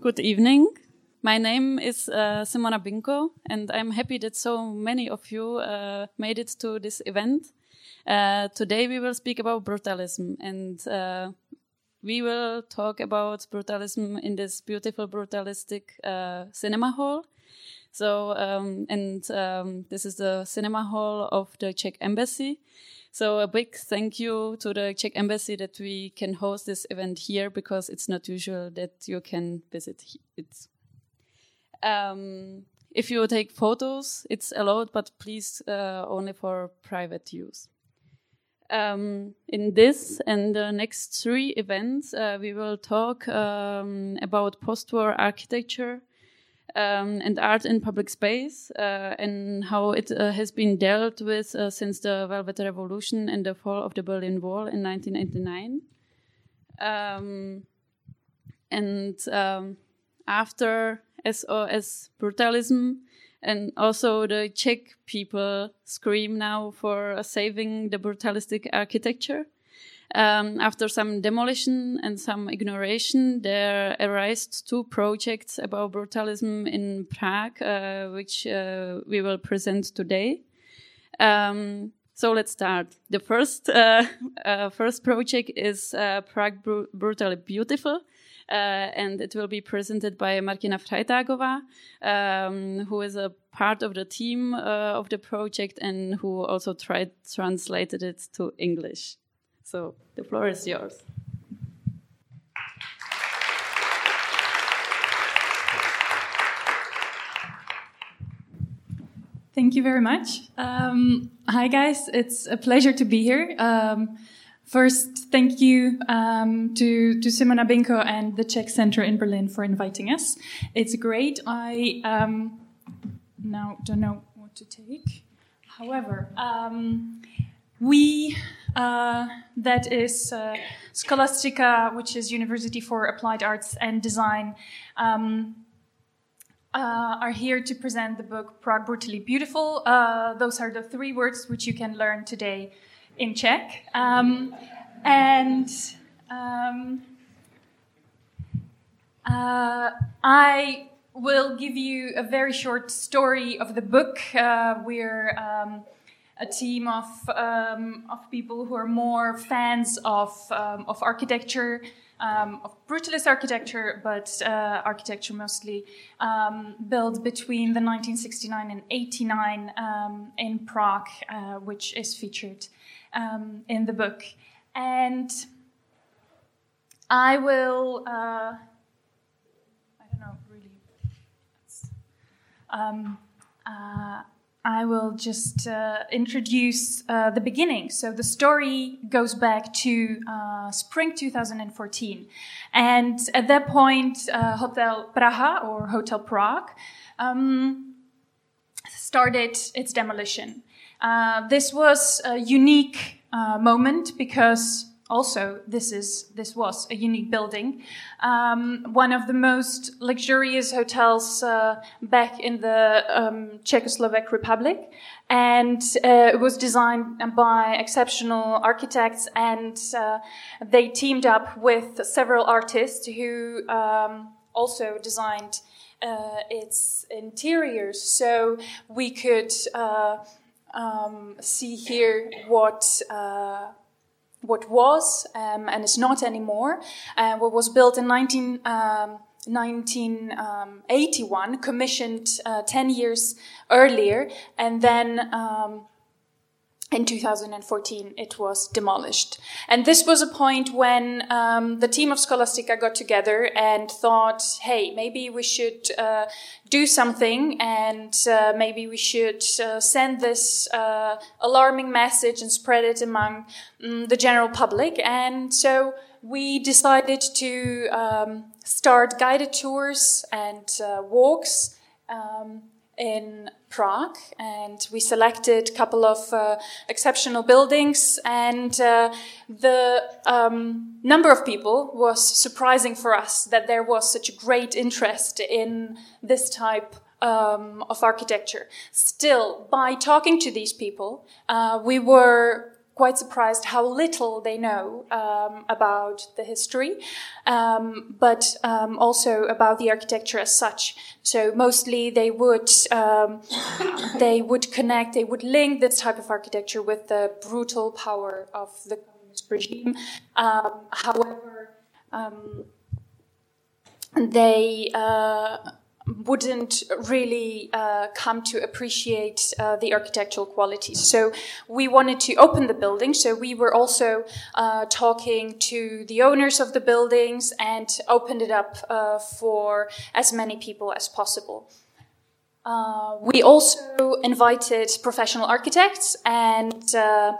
Good evening. My name is uh, Simona Binko, and I'm happy that so many of you uh, made it to this event. Uh, today we will speak about brutalism, and uh, we will talk about brutalism in this beautiful brutalistic uh, cinema hall. So, um, and um, this is the cinema hall of the Czech embassy. So, a big thank you to the Czech embassy that we can host this event here because it's not usual that you can visit it. Um, if you take photos, it's allowed, but please uh, only for private use. Um, in this and the next three events, uh, we will talk um, about post-war architecture um, and art in public space uh, and how it uh, has been dealt with uh, since the Velvet Revolution and the fall of the Berlin Wall in 1989. Um, and um, after SOS brutalism, and also the Czech people scream now for saving the brutalistic architecture. Um, after some demolition and some ignoration, there arose two projects about brutalism in Prague, uh, which uh, we will present today. Um, so let's start. The first uh, uh first project is uh, Prague Br Brutally Beautiful, uh, and it will be presented by Martina Freitagova, um, who is a part of the team uh, of the project and who also tried translated it to English. So the floor is yours. Thank you very much. Um, hi, guys. It's a pleasure to be here. Um, First, thank you um, to, to Simona Binko and the Czech Center in Berlin for inviting us. It's great. I um, now don't know what to take. However, um, we, uh, that is uh, Scholastica, which is University for Applied Arts and Design, um, uh, are here to present the book Prague Brutally Beautiful. Uh, those are the three words which you can learn today in Czech. Um, and um, uh, I will give you a very short story of the book. We're um, a team of, um, of people who are more fans of, um, of architecture. Um, of brutalist architecture, but uh, architecture mostly um, built between the 1969 and 89 um, in Prague, uh, which is featured um, in the book. And I will, uh, I don't know, really. Um, uh, I will just uh, introduce uh, the beginning. So the story goes back to uh, spring 2014. And at that point, uh, Hotel Praha or Hotel Prague um, started its demolition. Uh, this was a unique uh, moment because also this is this was a unique building, um, one of the most luxurious hotels uh, back in the um, Czechoslovak Republic, and uh, it was designed by exceptional architects, and uh, they teamed up with several artists who um, also designed. Uh, its interiors, so we could um, see here what uh, what was um, and is not anymore, uh, what was built in 19, um, 1981, commissioned uh, 10 years earlier, and then um, in 2014 it was demolished. And this was a point when um, the team of Scholastica got together and thought, hey, maybe we should uh, do something and uh, maybe we should uh, send this uh, alarming message and spread it among um, the general public. And so we decided to um, start guided tours and uh, walks. In Prague, and we selected a couple of uh, exceptional buildings. And uh, the um, number of people was surprising for us that there was such a great interest in this type um, of architecture. Still, by talking to these people, uh, we were quite surprised how little they know um, about the history, um, but um, also about the architecture as such. So mostly they would um, they would connect, they would link this type of architecture with the brutal power of the communist regime. Um, however, um, they uh, wouldn't really uh, come to appreciate uh, the architectural qualities. So we wanted to open the building. So we were also uh, talking to the owners of the buildings and opened it up uh, for as many people as possible. Uh, we also invited professional architects and uh,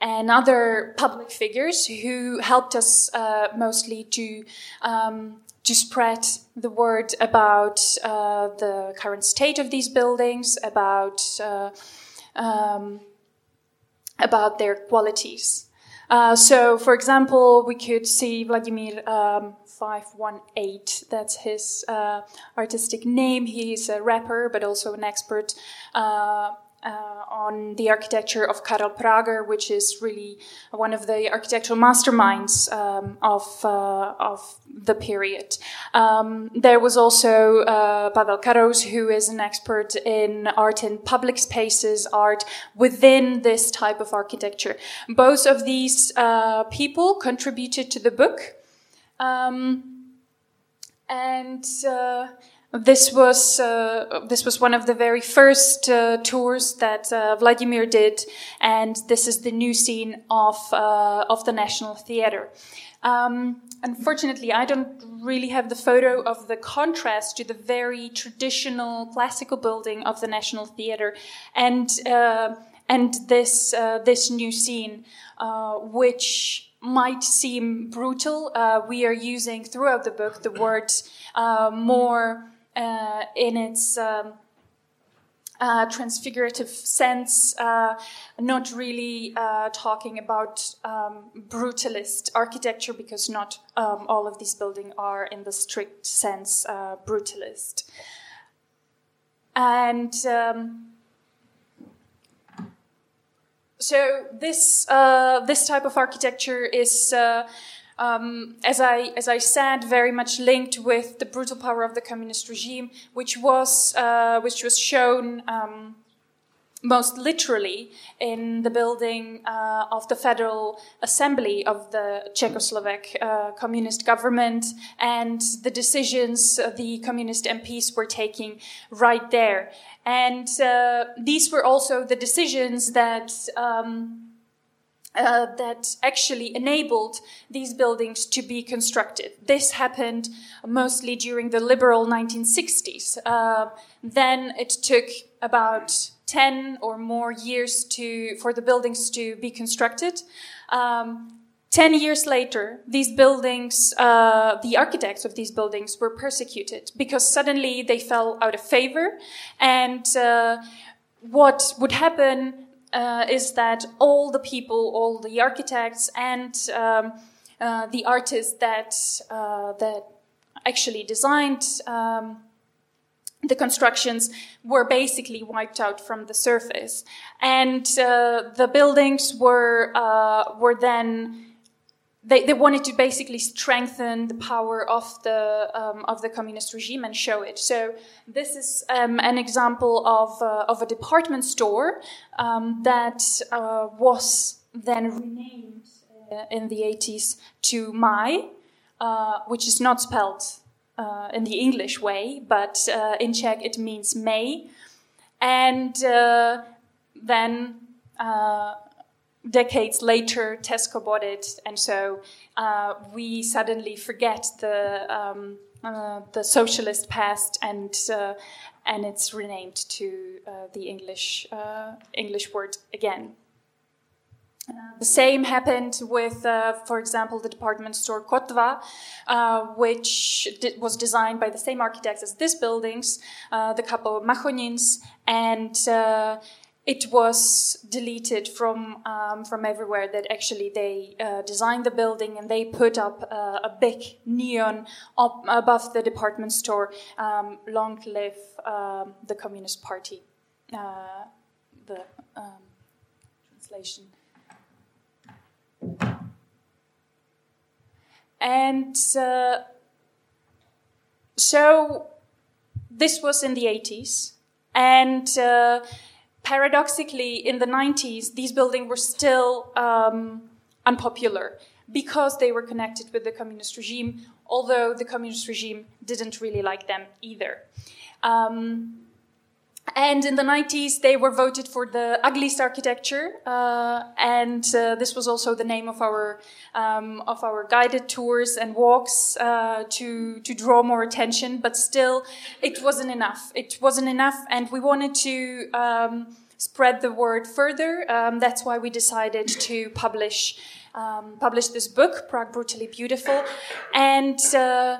and other public figures who helped us mostly to um, to spread the word about uh, the current state of these buildings, about uh, um, about their qualities. Uh, so, for example, we could see Vladimir um, 518. That's his uh, artistic name. He's a rapper, but also an expert uh, on the architecture of Karel Prager, which is really one of the architectural masterminds um, of, uh, of the period. Um, there was also uh, Pavel Karous, who is an expert in art in public spaces, art within this type of architecture. Both of these uh, people contributed to the book. Um, and uh, this was uh, this was one of the very first uh, tours that uh, Vladimir did, and this is the new scene of uh, of the National Theatre. Um, unfortunately, I don't really have the photo of the contrast to the very traditional classical building of the National Theatre, and uh, and this uh, this new scene, which might seem brutal. we are using throughout the book the word more uh, in its um, uh, transfigurative sense, uh, not really uh, talking about um, brutalist architecture because not um, all of these buildings are, in the strict sense, uh, brutalist. And um, so this uh, this type of architecture is um, as I as I said, very much linked with the brutal power of the communist regime, which was uh, which was shown. Um, most literally in the building uh, of the Federal Assembly of the Czechoslovak uh, communist government and the decisions the communist MPs were taking right there. And uh, these were also the decisions that um, uh, that actually enabled these buildings to be constructed. This happened mostly during the liberal 1960s. Uh, then it took about 10 or more years to, for the buildings to be constructed. Um, 10 years later, these buildings, uh, the architects of these buildings were persecuted because suddenly they fell out of favor. And uh, what would happen uh, is that all the people, all the architects and um, uh, the artists that uh, that actually designed um, the constructions were basically wiped out from the surface, and uh, the buildings were uh, were then they, they wanted to basically strengthen the power of the um, of the communist regime and show it. So this is um, an example of uh, of a department store um, that uh, was then renamed uh, in the 80s to Mai, uh, which is not spelled uh, in the English way, but uh, in Czech it means May, and then decades later, Tesco bought it, and so uh, we suddenly forget the um, uh, the socialist past, and uh, and it's renamed to uh, the English uh, English word again. Uh, the same happened with, for example, the department store Kotva, which was designed by the same architects as these buildings, the couple Machonins, and it was deleted from um, from everywhere. That actually they uh, designed the building and they put up uh, a big neon up above the department store. Um, long live um, the Communist Party. Uh, the um, translation. And uh, so this was in the 80s. And uh, paradoxically, in the 90s, these buildings were still um, unpopular because they were connected with the communist regime, although the communist regime didn't really like them either. Um, and in the 90s, they were voted for the ugliest architecture, uh, and uh, this was also the name of our um, of our guided tours and walks uh, to to draw more attention. But still, it wasn't enough. It wasn't enough, and we wanted to um, spread the word further. Um, that's why we decided to publish um, publish this book, Prague Brutally Beautiful, and uh,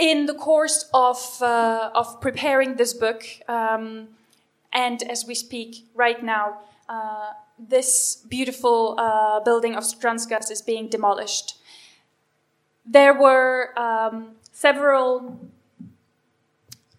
in the course of, uh, of preparing this book, um, and as we speak right now, uh, this beautiful uh, building of Transgas is being demolished. There were um, several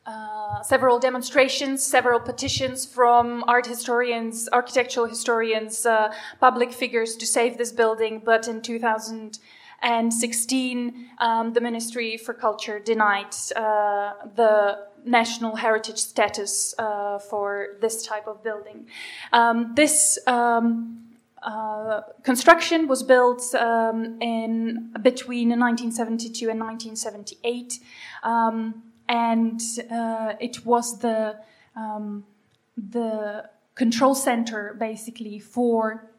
uh, several demonstrations, several petitions from art historians, architectural historians, uh, public figures to save this building. But in 2000, and 16, um, the Ministry for Culture denied uh, the national heritage status uh, for this type of building. Um, this um, uh, construction was built um, in between 1972 and 1978, um, and uh, it was the the control center basically for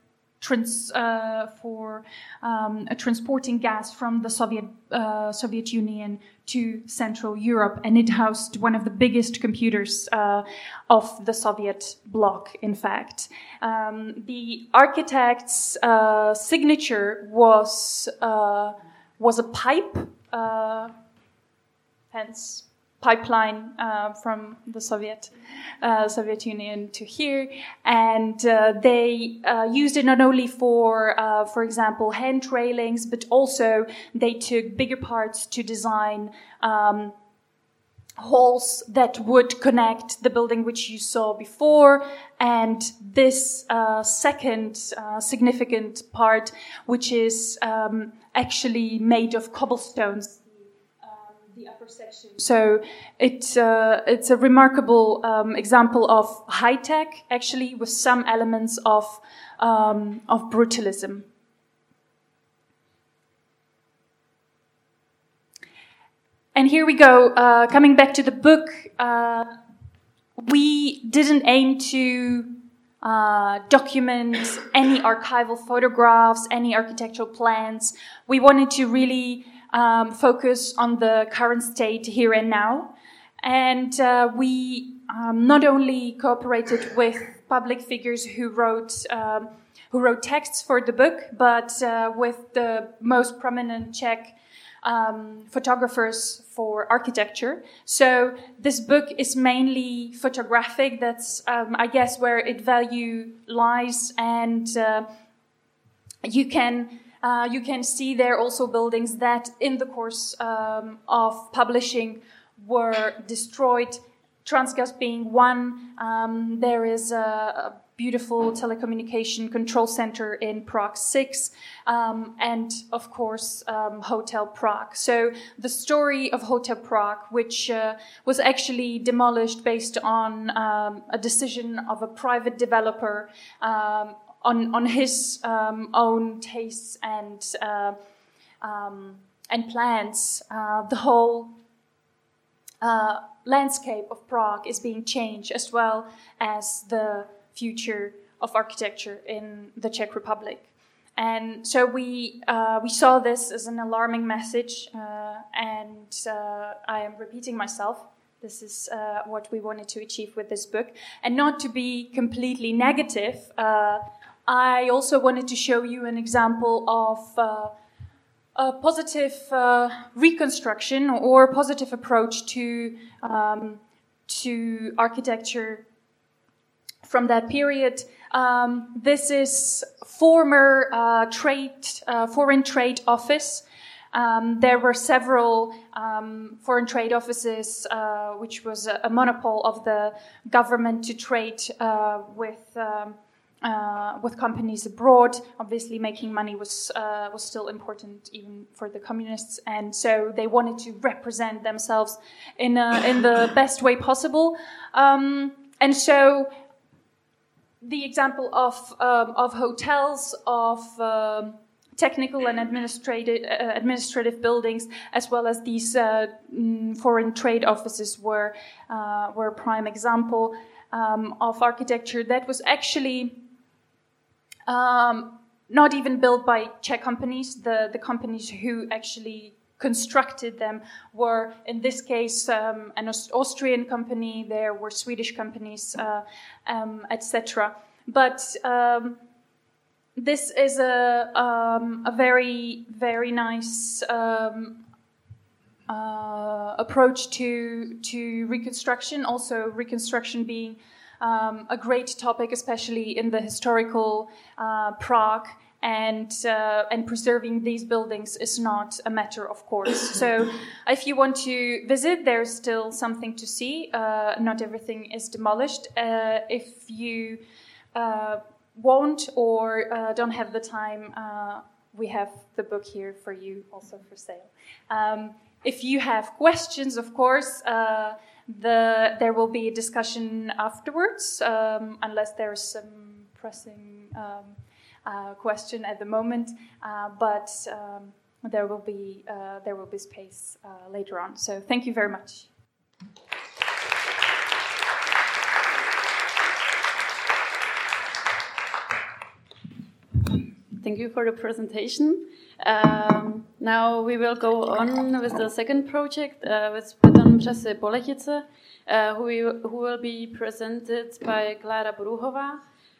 trans, uh, for um, transporting gas from the Soviet uh, Soviet Union to Central Europe, and it housed one of the biggest computers uh, of the Soviet bloc. In fact, um, the architect's uh, signature was uh, was a pipe, uh, hence pipeline uh, from the Soviet uh, Soviet Union to here, and uh, they uh, used it not only for, uh, for example, hand railings, but also they took bigger parts to design. Um, halls that would connect the building which you saw before and this uh, second uh, significant part which is um, actually made of cobblestones. So it's uh, it's a remarkable um, example of high tech, actually, with some elements of um, of brutalism. And here we go. Uh, coming back to the book, uh, we didn't aim to uh, document any archival photographs, any architectural plans. We wanted to really um, focus on the current state here and now. And uh, we um, not only cooperated with public figures who wrote um, who wrote texts for the book, but uh, with the most prominent Czech um, photographers for architecture. So this book is mainly photographic. That's, um, I guess, where its value lies, and uh, you can uh, you can see there also buildings that, in the course um, of publishing, were destroyed. Transgas being one. Um, there is a, a, beautiful telecommunication control center in Prague 6, um, and of course, um, Hotel Prague. So, the story of Hotel Prague, which uh, was actually demolished based on um, a decision of a private developer um, on on his um, own tastes and uh, um, and plans. Uh, the whole uh, landscape of Prague is being changed, as well as the future of architecture in the Czech Republic. And so we uh, we saw this as an alarming message, uh, and uh, I am repeating myself. This is what we wanted to achieve with this book, and not to be completely negative I also wanted to show you an example of uh, a positive uh, reconstruction or positive approach to um, to architecture from that period. Um, this is former uh, trade uh, foreign trade office. Um, there were several um, foreign trade offices, uh, which was a, a monopoly of the government to trade uh, with. Um, uh, with companies abroad. Obviously, making money was uh, was still important even for the communists, and so they wanted to represent themselves in a, in the best way possible. Um, and so, the example of um, of hotels of um, technical and administrative, uh, administrative buildings, as well as these uh, mm, foreign trade offices, were uh, were a prime example um, of architecture that was actually um, not even built by Czech companies. The the companies who actually constructed them were, in this case, um, an Austrian company. There were Swedish companies, uh, um, etc. But um, this is a um, a very very nice um, uh, approach to to reconstruction. Also, reconstruction being um, a great topic, especially in the historical uh, Prague. And uh, and preserving these buildings is not a matter of course. so, if you want to visit, there's still something to see. Uh, not everything is demolished. Uh, if you uh, won't or uh, don't have the time, we have the book here for you also for sale. Um, if you have questions, of course, uh, the, there will be a discussion afterwards, um, unless there's some pressing um, uh, question at the moment. Uh, but um, there will be uh, there will be space later on. So thank you very much. Thank you for the presentation. Um, now we will go on with the second project uh, with Beton Rasy Boletice, uh, who, who will be presented by Klára Bruhova.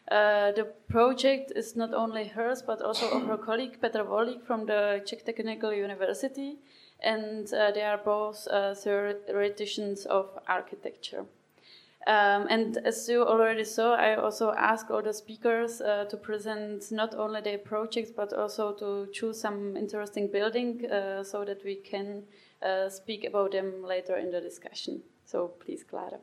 Uh, the project is not only hers, but also of her colleague Petr Vorlík from the Czech Technical University, and uh, they are both uh, theoreticians of architecture. Um, and as you already saw, I also asked all the speakers uh, to present not only their projects but also to choose some interesting building so that we can uh, speak about them later in the discussion. So please, Clara.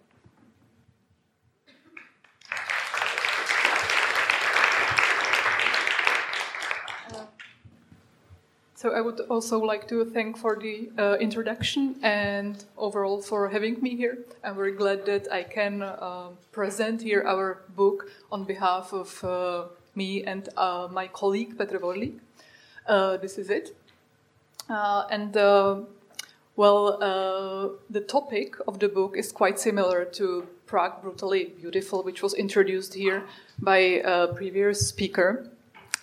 So I would also like to thank for the uh, introduction and overall for having me here. I'm very glad that I can uh, present here our book on behalf of uh, me and uh, my colleague Petr Vorlík. Uh, this is it. Uh, and well, the topic of the book is quite similar to Prague Brutally Beautiful, which was introduced here by a previous speaker.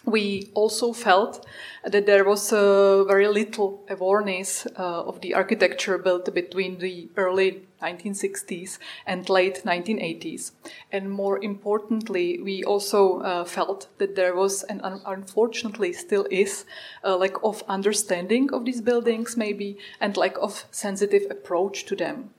We also felt that there was uh, very little awareness uh, of the architecture built between the early 1960s and late 1980s. And more importantly, we also uh, felt that there was, and un- unfortunately still is, a lack of understanding of these buildings, maybe, and lack of sensitive approach to them.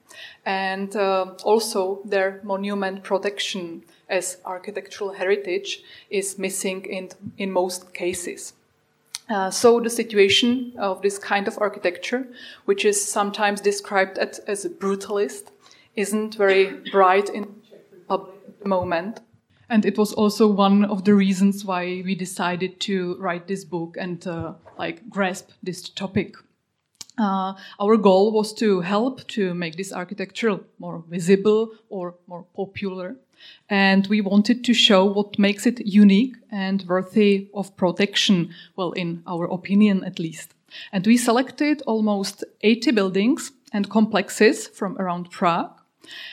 And uh, also their monument protection as architectural heritage is missing in, in most cases. Uh, so the situation of this kind of architecture, which is sometimes described at, as a brutalist, isn't very bright in public at the moment. And it was also one of the reasons why we decided to write this book and uh, like grasp this topic. Uh, our goal was to help to make this architecture more visible or more popular and we wanted to show what makes it unique and worthy of protection, well, in our opinion at least. And we selected almost 80 buildings and complexes from around Prague.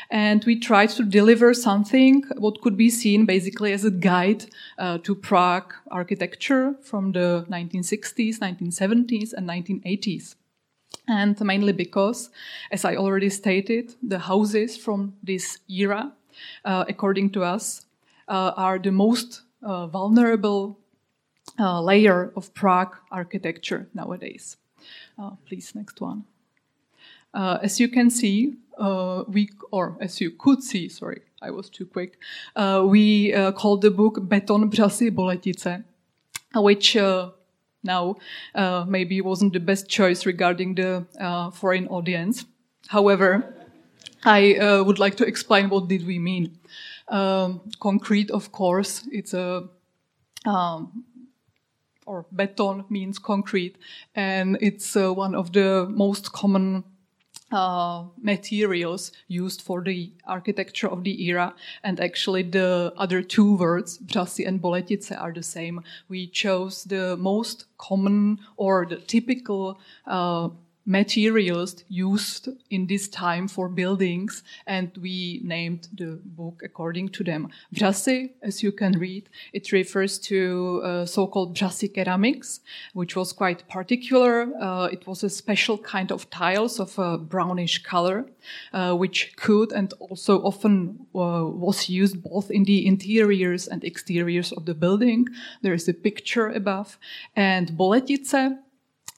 And we tried to deliver something what could be seen basically as a guide uh, to Prague architecture from the 1960s, 1970s, and 1980s. And mainly because, as I already stated, the houses from this era according to us, uh, are the most uh, vulnerable layer of Prague architecture nowadays. please, next one. as you can see, we, or as you could see, sorry, I was too quick, we called the book Beton Rasy Boletice, which now uh, maybe wasn't the best choice regarding the uh, foreign audience. However, I uh, would like to explain what did we mean. Um, concrete, of course, it's a um, or beton means concrete, and it's uh, one of the most common uh, materials used for the architecture of the era. And actually, the other two words, Rasy and Boletice, are the same. We chose the most common or the typical uh, materials used in this time for buildings, and we named the book according to them. Rasy, as you can read, it refers to uh, so-called Rasy ceramics, which was quite particular. Uh, it was a special kind of tiles of a brownish color, uh, which could and also often uh, was used both in the interiors and exteriors of the building. There is a picture above. And Boletice,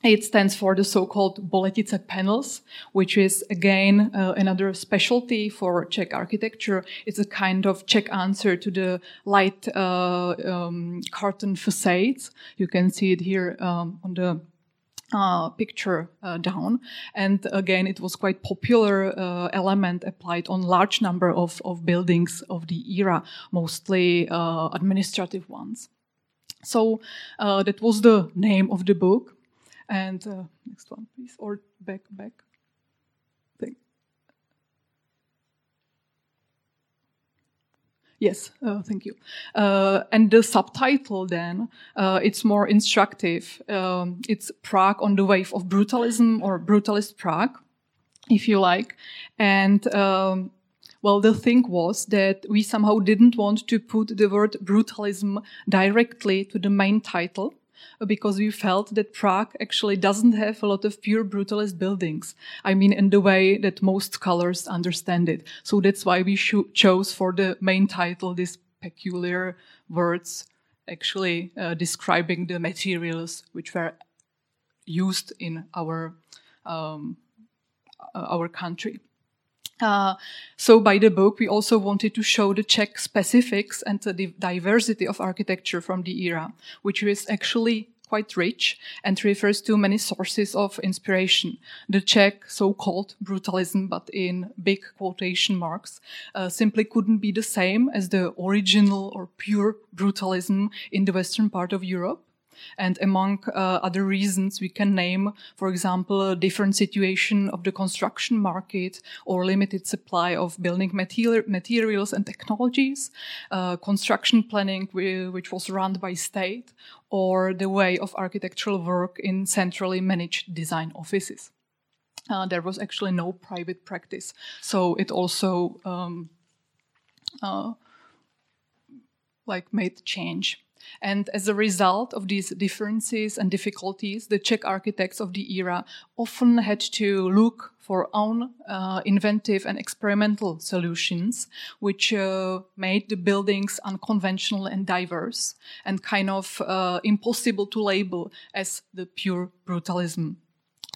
it stands for the so-called Boletice panels, which is again uh, another specialty for Czech architecture. It's a kind of Czech answer to the light uh, um, facades. You can see it here um, on the uh, picture uh, down. And again, it was quite popular uh, element applied on large number of, of buildings of the era, mostly uh, administrative ones. So uh, that was the name of the book. And uh, next one, please, or back, back. Thing. Yes, uh, thank you. Uh, and the subtitle then, uh, it's more instructive. Um, it's Prague on the wave of brutalism or brutalist Prague, if you like. And um, well, the thing was that we somehow didn't want to put the word brutalism directly to the main title because we felt that Prague actually doesn't have a lot of pure brutalist buildings. I mean, in the way that most scholars understand it. So that's why we chose for the main title this peculiar words actually uh, describing the materials which were used in our um, uh, our country. Uh, so by the book, we also wanted to show the Czech specifics and the diversity of architecture from the era, which is actually quite rich and refers to many sources of inspiration. The Czech so-called brutalism, but in big quotation marks, uh, simply couldn't be the same as the original or pure brutalism in the western part of Europe. And among uh, other reasons, we can name, for example, a different situation of the construction market or limited supply of building material, materials and technologies, uh, construction planning, which was run by state, or the way of architectural work in centrally managed design offices. Uh, there was actually no private practice, so it also um, uh, like made change. And as a result of these differences and difficulties, the Czech architects of the era often had to look for own uh, inventive and experimental solutions, which uh, made the buildings unconventional and diverse and kind of uh, impossible to label as the pure brutalism.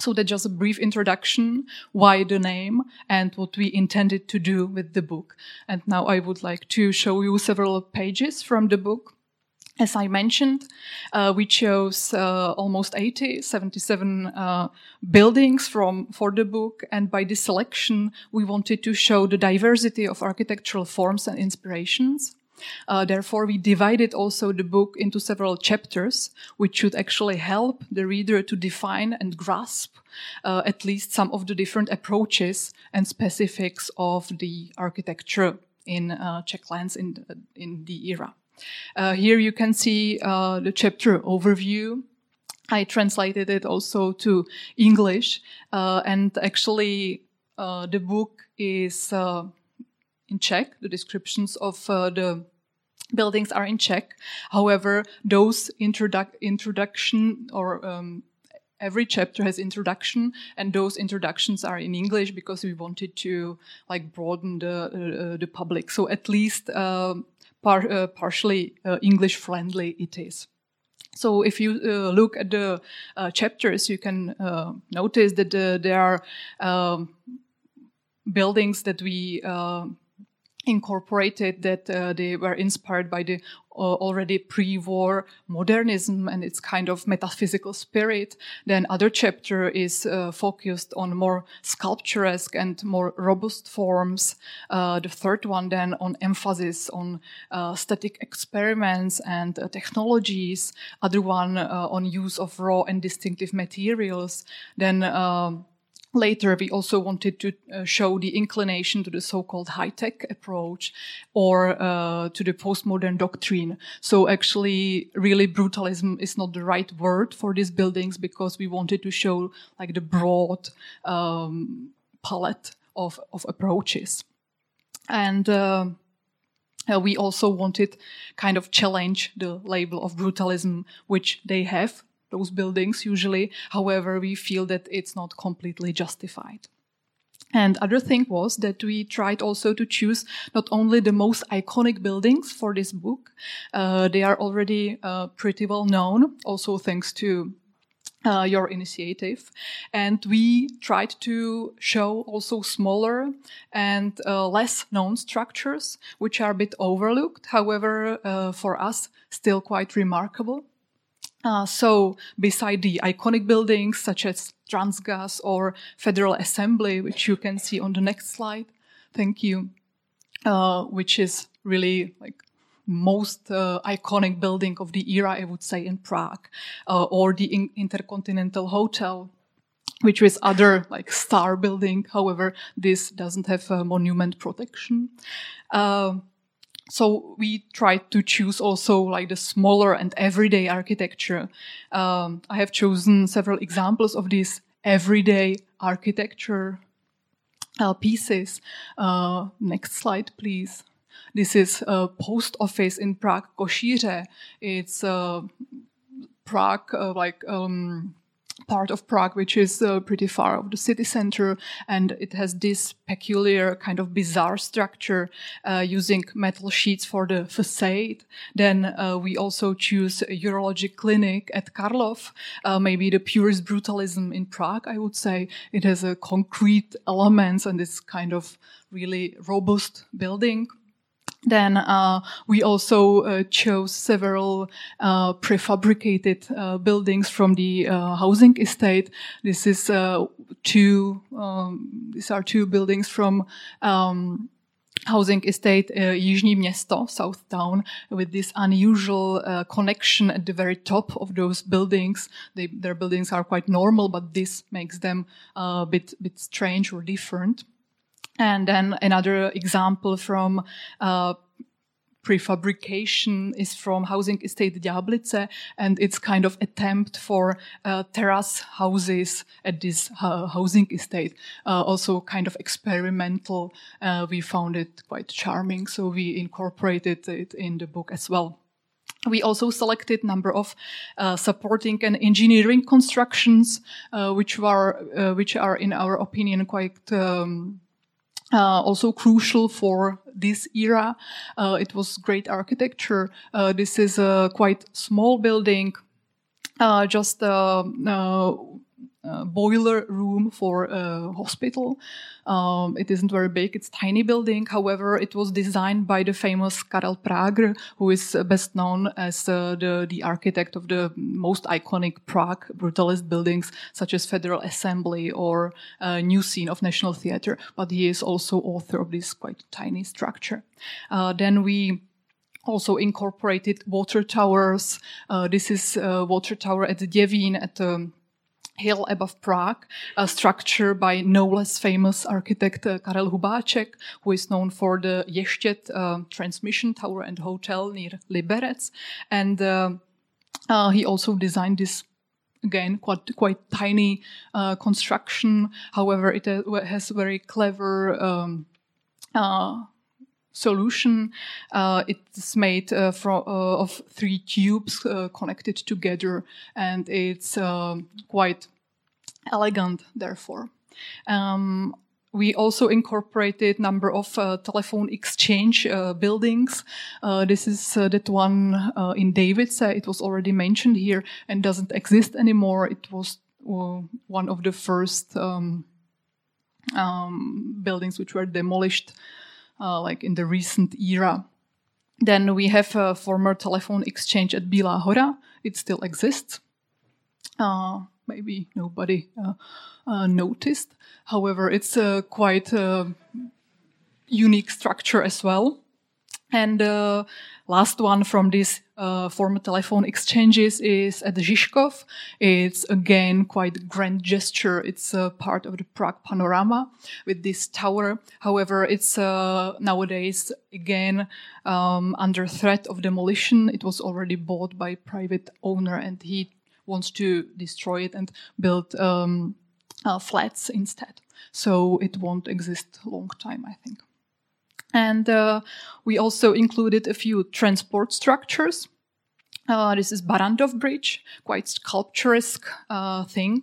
So that's just a brief introduction, why the name, and what we intended to do with the book. And now I would like to show you several pages from the book. As I mentioned, uh, we chose uh, almost 80, 77 uh, buildings from for the book, and by this selection, we wanted to show the diversity of architectural forms and inspirations. Uh, therefore, we divided also the book into several chapters, which should actually help the reader to define and grasp uh, at least some of the different approaches and specifics of the architecture in uh, Czech lands in, in the era. Uh, here you can see uh, the chapter overview. I translated it also to English, uh, and actually uh, the book is uh, in Czech. The descriptions of uh, the buildings are in Czech. However, those introdu- introduction or um, every chapter has introduction and those introductions are in english because we wanted to like broaden the uh, the public so at least par uh, partially uh, English friendly it is. So if you uh, look at the chapters, you can notice that there are um, buildings that we incorporated that uh, they were inspired by the uh, already pre-war modernism and its kind of metaphysical spirit. Then other chapter is uh, focused on more sculpturesque and more robust forms. Uh, the third one then on emphasis on uh, static experiments and uh, technologies. Other one on use of raw and distinctive materials. Then um, Later, we also wanted to uh, show the inclination to the so-called high-tech approach or uh, to the postmodern doctrine. So actually, really brutalism is not the right word for these buildings because we wanted to show like the broad um, palette of, of approaches. And uh, uh, we also wanted kind of challenge the label of brutalism, which they have those buildings usually. However, we feel that it's not completely justified. And other thing was that we tried also to choose not only the most iconic buildings for this book, uh, they are already uh, pretty well known, also thanks to uh, your initiative. And we tried to show also smaller and uh, less known structures, which are a bit overlooked, however, uh, for us, still quite remarkable. Uh, so, beside the iconic buildings such as Transgas or Federal Assembly, which you can see on the next slide, thank you, uh, which is really like most uh, iconic building of the era, I would say, in Prague, uh, or the in- Intercontinental Hotel, which is other like star building. However, this doesn't have monument protection. Uh, so we tried to choose also like the smaller and everyday architecture. Um, I have chosen several examples of these everyday architecture uh, pieces. Uh, next slide, please. This is a post office in Prague, Košíře. It's uh, Prague, uh, like um, part of Prague, which is uh, pretty far of the city center, and it has this peculiar kind of bizarre structure uh, using metal sheets for the facade. Then uh, we also choose a urology clinic at Karlov, uh, maybe the purest brutalism in Prague, I would say. It has a concrete elements and this kind of really robust building. Then uh, we also uh, chose several uh, prefabricated uh, buildings from the uh, housing estate. This is uh, two. Um, these are two buildings from. Um, housing estate uh, Jižní Město, South Town, with this unusual uh, connection at the very top of those buildings. They, their buildings are quite normal, but this makes them a bit, bit strange or different. And then another example from uh, prefabrication is from housing estate Ďáblice, and it's kind of attempt for uh, terrace houses at this uh, housing estate. Uh, also kind of experimental. Uh, we found it quite charming, so we incorporated it in the book as well. We also selected number of uh, supporting and engineering constructions, uh, which were which are, in our opinion, quite um, uh, also crucial for this era. Uh, it was great architecture. Uh, this is a quite small building, uh, just uh, uh, boiler room for a hospital. Um, it isn't very big, it's tiny building. However, it was designed by the famous Karel Prager, who is best known as uh, the, the architect of the most iconic Prague brutalist buildings, such as Federal Assembly or uh, New Scene of National Theatre. But he is also author of this quite tiny structure. Uh, then we also incorporated water towers. Uh, this is a water tower at the Děvín at the um, hill above Prague, a structure by no less famous architect uh, Karel Hubáček, who is known for the Ještěd uh, transmission tower and hotel near Liberec. And uh, uh he also designed this again quite quite tiny uh, construction. However, it uh, has very clever um, solution. Uh, it's made uh, from, uh, of three tubes uh, connected together, and it's um, quite elegant. Therefore, um, we also incorporated number of uh, telephone exchange uh, buildings. this is that one in Dejvice. it was already mentioned here and doesn't exist anymore. It was one of the first um, um, buildings which were demolished uh, like in the recent era. Then we have a former telephone exchange at Bila Hora. It still exists. Uh, maybe nobody uh, uh, noticed. However, it's a quite unique structure as well. And the last one from these uh, former telephone exchanges is at Žižkov. It's again quite grand gesture. It's a part of the Prague panorama with this tower. However, it's uh, nowadays again um, under threat of demolition. It was already bought by private owner, and he wants to destroy it and build um, uh, flats instead. So it won't exist long time, I think. And uh, we also included a few transport structures. Uh, this is Barrandov Bridge, quite sculpturesque uh, thing,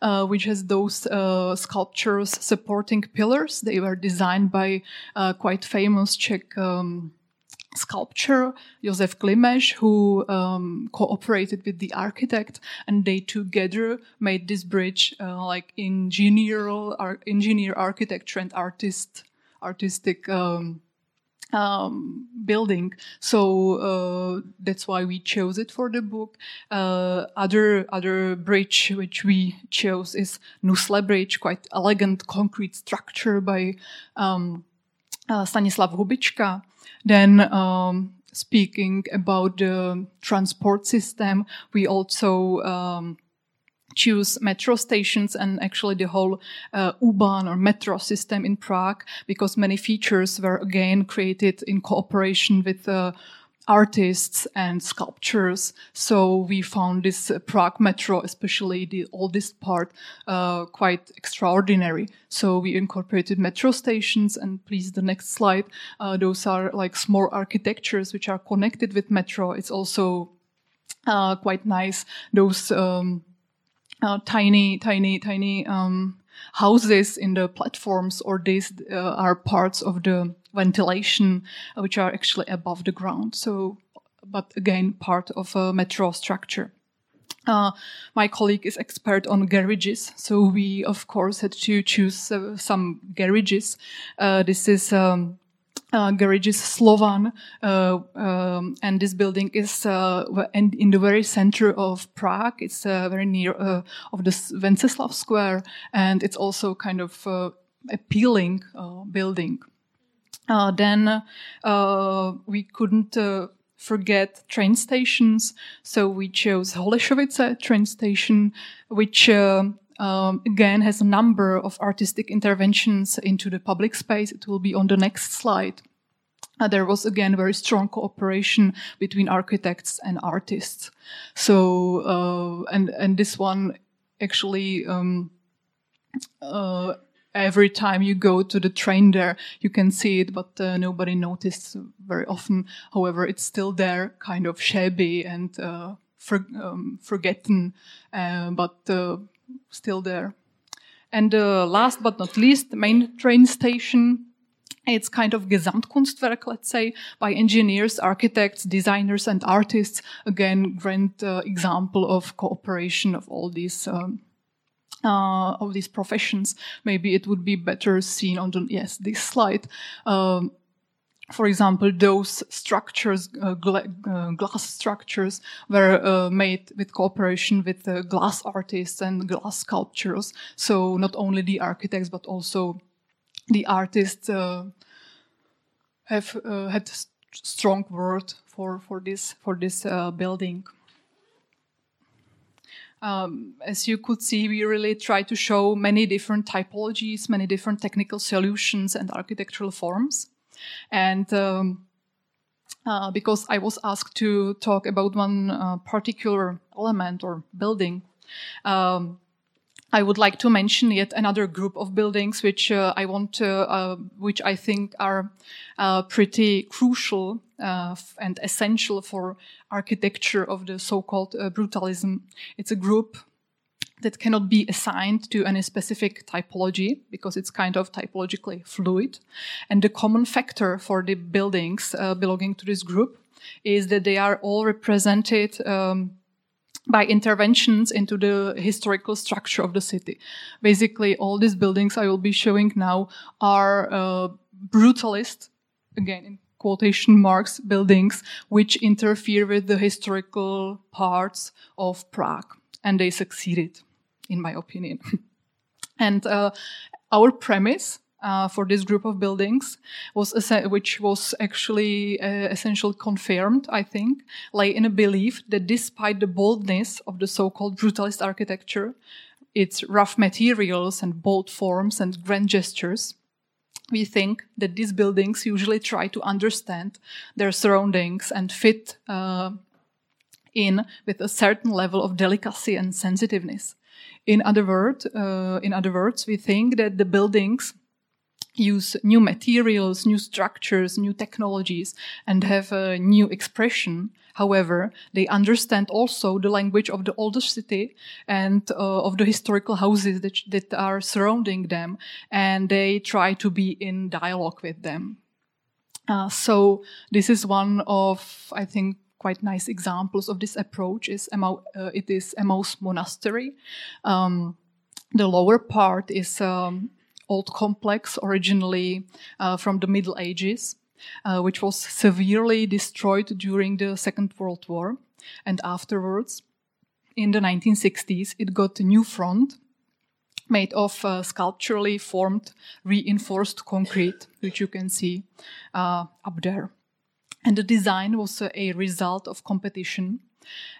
uh, which has those uh, sculptures supporting pillars. They were designed by uh, quite famous Czech um, sculptor Josef Klimeš, who um, cooperated with the architect, and they together made this bridge like engineer, engineer, architecture, and artist artistic um, um, building. So uh, that's why we chose it for the book. Uh, other other bridge which we chose is Nusle Bridge, quite elegant concrete structure by um, uh, Stanislav Hubička. Then um, speaking about the transport system, we also um, choose metro stations and actually the whole uh, U-Bahn or metro system in Prague because many features were again created in cooperation with uh, artists and sculptures. So we found this uh, Prague metro, especially the oldest part, uh, quite extraordinary. So we incorporated metro stations and please the next slide. Uh, those are like small architectures which are connected with metro. It's also uh, quite nice. Those um, uh, tiny, tiny, tiny um, houses in the platforms, or these uh, are parts of the ventilation uh, which are actually above the ground. So, but again, part of a metro structure. Uh, my colleague is expert on garages, so we of course had to choose uh, some garages. Uh, this is um, uh, garage is Slovan, uh, um, and this building is uh, in, in, the very center of Prague. It's uh, very near uh, of the Wenceslav Square, and it's also kind of uh, appealing building. then we couldn't forget train stations, so we chose Holešovice train station, which um, again has a number of artistic interventions into the public space. It will be on the next slide. Uh, there was again very strong cooperation between architects and artists. So uh, and and this one actually. Um, uh, every time you go to the train there, you can see it, but uh, nobody noticed very often. However, it's still there, kind of shabby and uh, for, um, forgotten, uh, but uh, still there. And uh, last but not least, the main train station. It's kind of Gesamtkunstwerk, let's say, by engineers, architects, designers, and artists. Again, grand uh, example of cooperation of all these um, uh, of these professions. Maybe it would be better seen on the yes this slide. Um, for example, those structures, uh, gla uh, glass structures, were uh, made with cooperation with glass artists and glass sculptures. So not only the architects, but also the artists uh, have uh, had strong word for for this for this uh, building. Um, as you could see, we really try to show many different typologies, many different technical solutions and architectural forms. And um, uh, because I was asked to talk about one uh, particular element or building, um, I would like to mention yet another group of buildings which uh, I want to, uh, which I think are uh, pretty crucial uh, and essential for architecture of the so-called brutalism. It's a group that cannot be assigned to any specific typology because it's kind of typologically fluid. And the common factor for the buildings uh, belonging to this group is that they are all represented um, by interventions into the historical structure of the city. Basically, all these buildings I will be showing now are uh, brutalist again in quotation marks, buildings which interfere with the historical parts of Prague. And they succeeded, in my opinion. and uh, our premise uh, for this group of buildings was which was actually uh, essentially confirmed i think lay in a belief that despite the boldness of the so-called brutalist architecture its rough materials and bold forms and grand gestures we think that these buildings usually try to understand their surroundings and fit uh, in with a certain level of delicacy and sensitiveness. In other, word, uh, in other words, we think that the buildings use new materials, new structures, new technologies, and have a new expression. However, they understand also the language of the older city and uh, of the historical houses that, that are surrounding them, and they try to be in dialogue with them. Uh, so this is one of, I think, quite nice examples of this approach. Is Emau, uh, it is Emmaus Monastery. Um, the lower part is um, old complex originally uh, from the Middle Ages, uh, which was severely destroyed during the Second World War. And afterwards, in the 1960s, it got a new front made of uh, sculpturally formed reinforced concrete, which you can see uh, up there. And the design was a result of competition.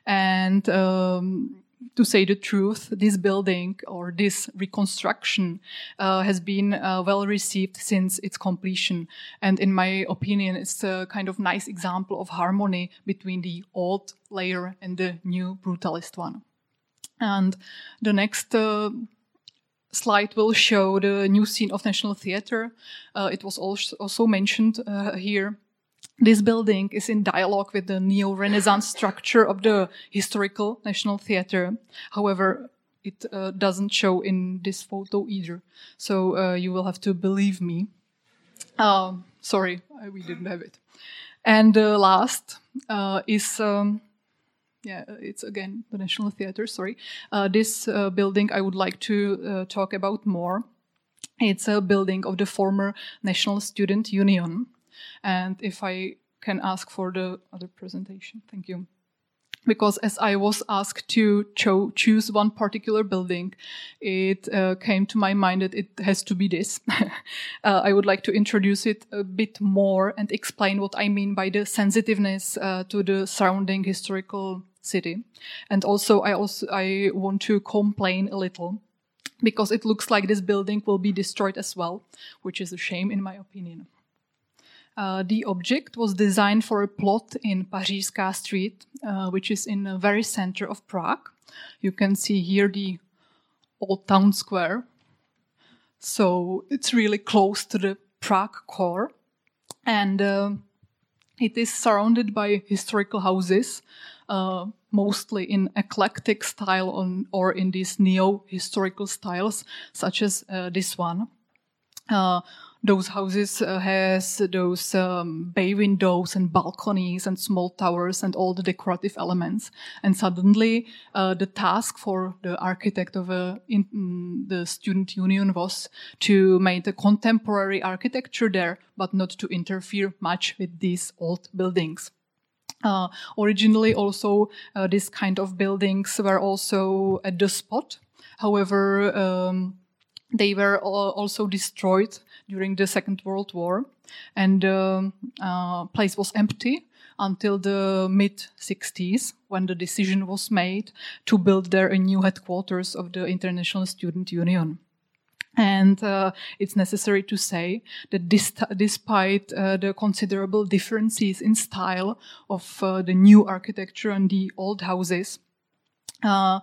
And um, to say the truth, this building or this reconstruction uh, has been uh, well received since its completion. And in my opinion, it's a kind of nice example of harmony between the old layer and the new brutalist one. And the next uh, slide will show the new scene of National Theatre. Uh, it was also mentioned uh, here this building is in dialogue with the neo-Renaissance structure of the historical National Theatre. However, it uh, doesn't show in this photo either. So uh, you will have to believe me. Um, sorry, we didn't have it. And uh, last uh, is, um, yeah, it's again the National Theatre, sorry. Uh, this uh, building I would like to talk about more. It's a building of the former National Student Union. And if I can ask for the other presentation, thank you. Because as I was asked to cho choose one particular building, it uh, came to my mind that it has to be this. uh, I would like to introduce it a bit more and explain what I mean by the sensitiveness uh, to the surrounding historical city. And also, I also I want to complain a little because it looks like this building will be destroyed as well, which is a shame in my opinion. Uh, the object was designed for a plot in Pařížská Street, uh, which is in the very center of Prague. You can see here the old town square. So it's really close to the Prague core. And uh, it is surrounded by historical houses, uh, mostly in eclectic style on, or in these neo-historical styles, such as uh, this one. Those houses uh, has those um, bay windows and balconies and small towers and all the decorative elements. And suddenly, uh, the task for the architect of a, in, mm, the student union was to make a contemporary architecture there, but not to interfere much with these old buildings. Uh, originally, also uh, this kind of buildings were also at the spot. However, um, they were also destroyed during the Second World War, and the uh, place was empty until the mid 60s when the decision was made to build there a new headquarters of the International Student Union. And uh, it's necessary to say that despite uh, the considerable differences in style of uh, the new architecture and the old houses, uh,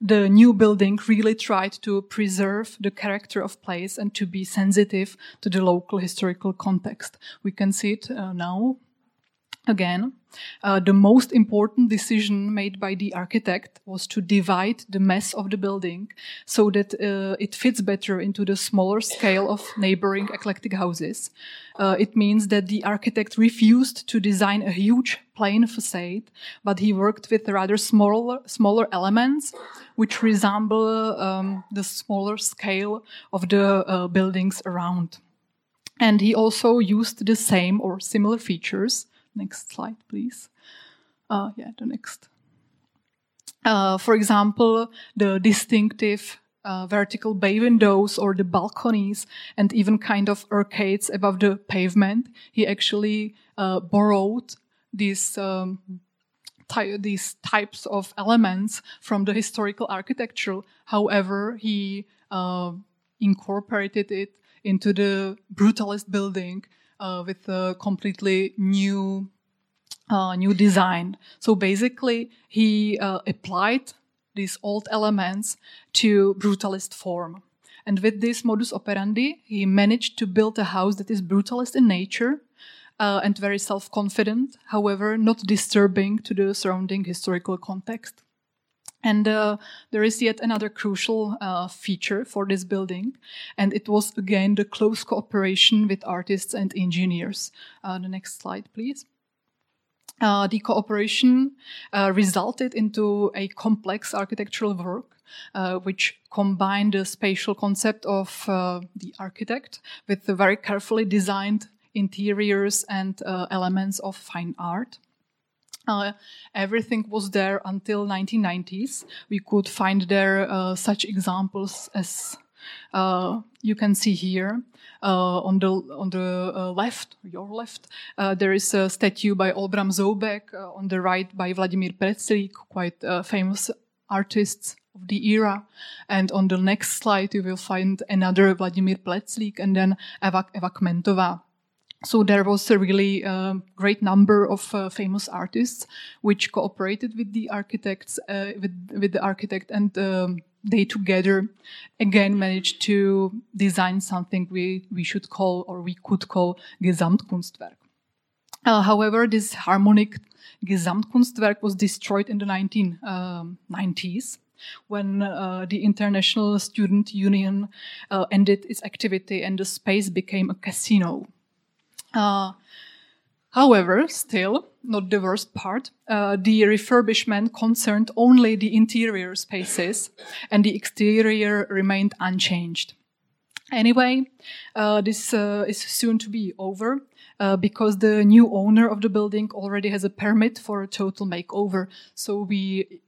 the new building really tried to preserve the character of place and to be sensitive to the local historical context. We can see it uh, now again. Uh, the most important decision made by the architect was to divide the mass of the building so that uh, it fits better into the smaller scale of neighboring eclectic houses. Uh, it means that the architect refused to design a huge plain facade, but he worked with rather smaller, smaller elements which resemble um, the smaller scale of the uh, buildings around. And he also used the same or similar features. Next slide, please. Uh, yeah, the next. Uh, for example, the distinctive uh, vertical bay windows or the balconies and even kind of arcades above the pavement. He actually uh, borrowed these um, ty- these types of elements from the historical architecture. However, he uh, incorporated it into the brutalist building uh, with a completely new uh, new design. So basically, he uh, applied these old elements to brutalist form. And with this modus operandi, he managed to build a house that is brutalist in nature uh, and very self confident, however, not disturbing to the surrounding historical context. And uh, there is yet another crucial uh, feature for this building, and it was again the close cooperation with artists and engineers. Uh, the next slide, please. Uh, the cooperation uh, resulted into a complex architectural work, uh, which combined the spatial concept of the architect with the very carefully designed interiors and elements of fine art. Uh, everything was there until 1990s. We could find there uh, such examples as uh, you can see here. on the on the left, your left, there is a statue by Olbram Zoubek. on the right, by Vladimir Preclík, quite famous artists of the era. And on the next slide, you will find another Vladimir Preclík and then Eva, Eva Kmentová so there was a really uh, great number of uh, famous artists which cooperated with the architects uh, with, with the architect and um, they together again managed to design something we, we should call or we could call Gesamtkunstwerk. Uh, however, this harmonic Gesamtkunstwerk was destroyed in the 1990s um, when uh, the International Student Union uh, ended its activity and the space became a casino. Uh, however, still, not the worst part, uh, the refurbishment concerned only the interior spaces and the exterior remained unchanged. Anyway, uh, this uh, is soon to be over uh, because the new owner of the building already has a permit for a total makeover. So we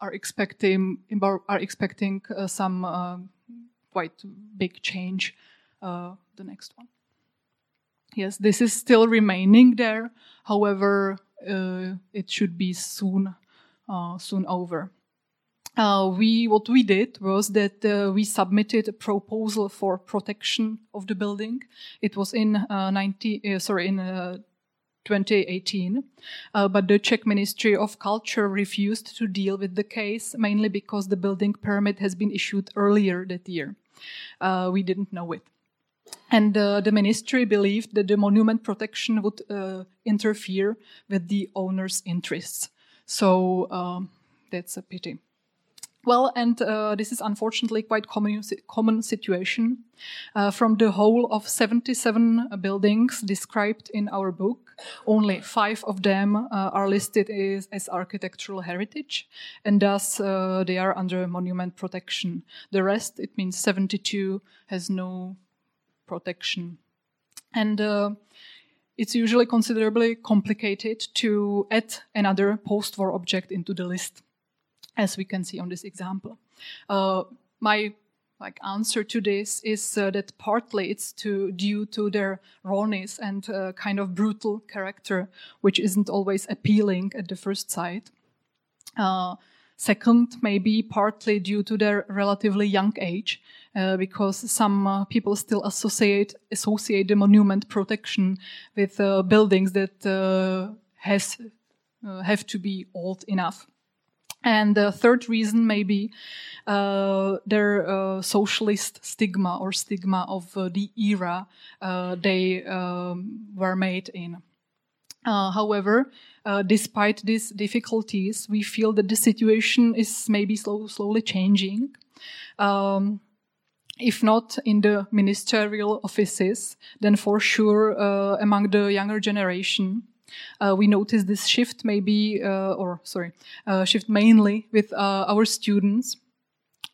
are expecting are expecting uh, some uh, quite big change. Uh, the next one. Yes, this is still remaining there. However, uh, it should be soon, uh, soon over. Uh, we what we did was that uh, we submitted a proposal for protection of the building. It was in uh, 90, uh, sorry in 2018, but the Czech Ministry of Culture refused to deal with the case mainly because the building permit has been issued earlier that year. we didn't know it. And uh, the ministry believed that the monument protection would uh, interfere with the owner's interests. So um, that's a pity. Well, and uh, this is unfortunately quite common, common situation. Uh, from the whole of 77 buildings described in our book, only five of them uh, are listed as, as, architectural heritage, and thus uh, they are under monument protection. The rest, it means 72, has no protection. And uh, it's usually considerably complicated to add another post-war object into the list, as we can see on this example. Uh, my like answer to this is uh, that partly it's to, due to their rawness and uh, kind of brutal character, which isn't always appealing at the first sight. Uh, Second, maybe partly due to their relatively young age, uh, because some uh, people still associate associate the monument protection with uh, buildings that uh, has uh, have to be old enough. And the third reason may be uh, their socialist stigma or stigma of the era they um, were made in. however, uh, despite these difficulties, we feel that the situation is maybe slow, slowly changing. Um, if not in the ministerial offices, then for sure uh, among the younger generation. Uh, we notice this shift maybe, uh, or sorry, uh, shift mainly with uh, our students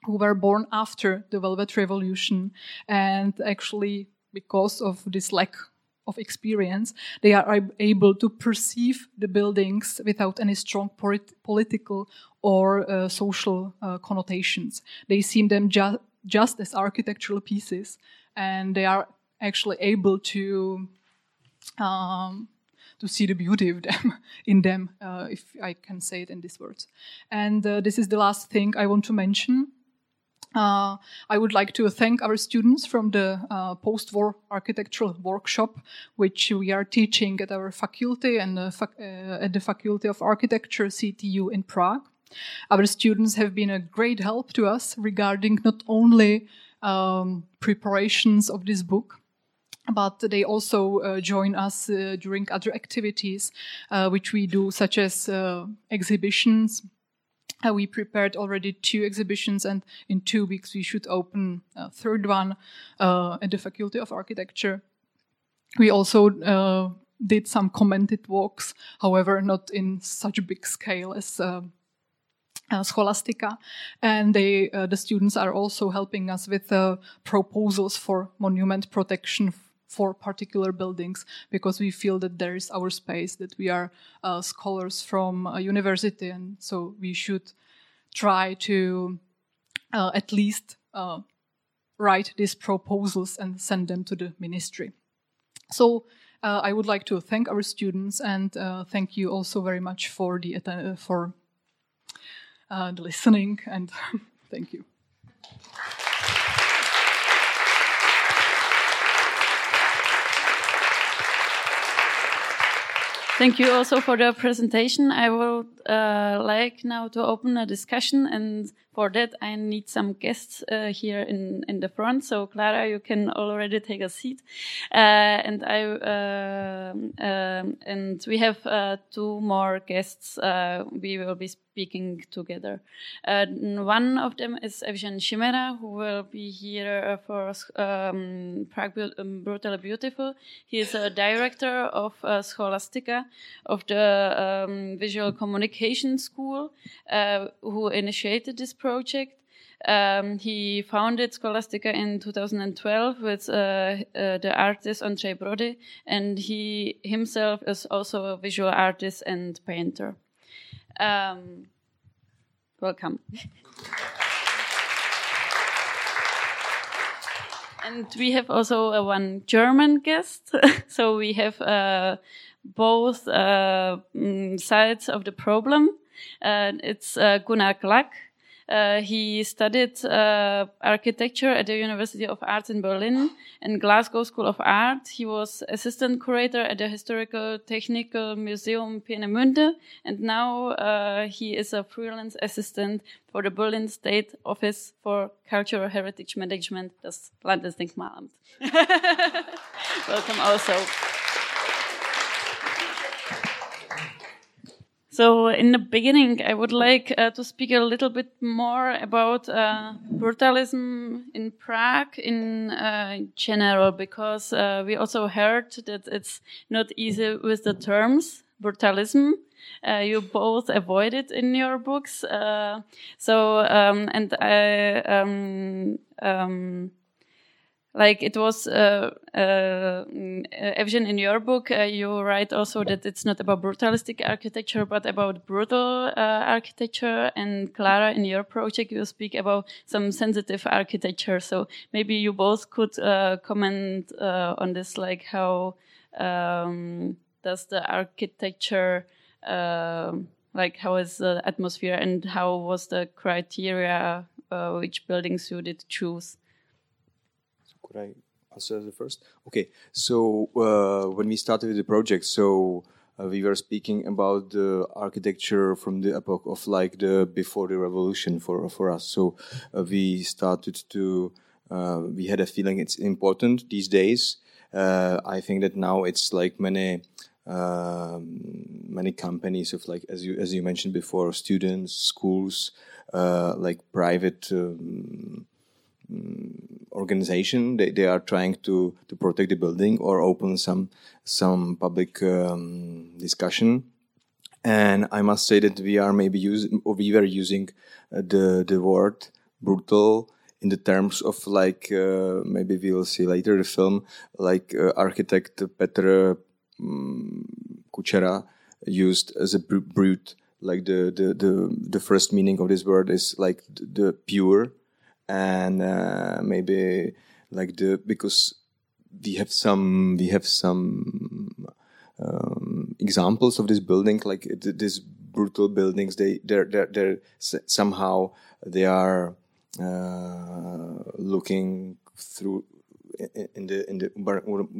who were born after the Velvet Revolution and actually because of this lack of experience, they are able to perceive the buildings without any strong polit political or uh, social connotations. They see them ju just as architectural pieces, and they are actually able to um, to see the beauty of them in them, uh, if I can say it in these words. And uh, this is the last thing I want to mention. Uh, I would like to thank our students from the uh, post-war architectural workshop, which we are teaching at our faculty and uh, fac uh, at the Faculty of Architecture CTU in Prague. Our students have been a great help to us regarding not only um, preparations of this book, but they also uh, join us uh, during other activities uh, which we do, such as uh, exhibitions. Uh, we prepared already two exhibitions, and in two weeks we should open a third one uh, at the Faculty of Architecture. We also did some commented walks, however, not in such a big scale as uh, Scholastica, and they uh, the students are also helping us with uh, proposals for monument protection for particular buildings because we feel that there is our space that we are uh, scholars from a university and so we should try to uh, at least uh, write these proposals and send them to the ministry. So I would like to thank our students and thank you also very much for the for and listening. And thank you. Thank you also for the presentation. I would uh, like now to open a discussion, and for that I need some guests uh, here in in the front. So Clara, you can already take a seat, uh, and I um, and we have uh, two more guests. Uh, we will be speaking together. Uh, one of them is Evgen Šimera, who will be here for um, Prague um, Beautiful. He is a director of uh, Scholastica, of the um, Visual Communication School, uh, who initiated this project. Um, he founded Scholastica in 2012 with uh, uh, the artist Andrzej Brody, and he himself is also a visual artist and painter. Um, welcome. and we have also uh, one German guest. so we have uh, both uh, mm, sides of the problem. Uh, it's Gunnar Glack. Uh, he studied uh, architecture at the University of Arts in Berlin and Glasgow School of Art. He was assistant curator at the Historical Technical Museum Peenemünde, and now uh, he is a freelance assistant for the Berlin State Office for Cultural Heritage Management, das Landesdenkmalamt. Welcome also. So, in the beginning, I would like uh, to speak a little bit more about uh, brutalism in Prague in uh, general, because uh, we also heard that it's not easy with the terms brutalism. Uh, you both avoid it in your books. Uh, so, um, and I, um, um, like it was uh, uh, Evgen in your book uh, you write also that it's not about brutalistic architecture but about brutal uh, architecture. And clara in your project you speak about some sensitive architecture. So maybe you both could uh, comment uh, on this like how um, does the architecture um, like how is the atmosphere and how was the criteria which buildings you did choose could I answer the first? Okay, so uh, when we started with the project, so uh, we were speaking about the architecture from the epoch of like the before the revolution for for us. So uh, we started to uh, we had a feeling it's important these days. Uh, I think that now it's like many. Um, many companies of like as you as you mentioned before students schools uh, like private um, organization. They, they are trying to, to protect the building or open some some public um, discussion. And I must say that we are maybe using or we were using uh, the the word brutal in the terms of like uh, maybe we will see later the film like uh, architect Petr um, Kučera used as a br- brute like the, the the the first meaning of this word is like the, the pure and uh, maybe like the because we have some we have some um, examples of this building like these brutal buildings they they're they're, they're somehow they are uh, looking through in the in the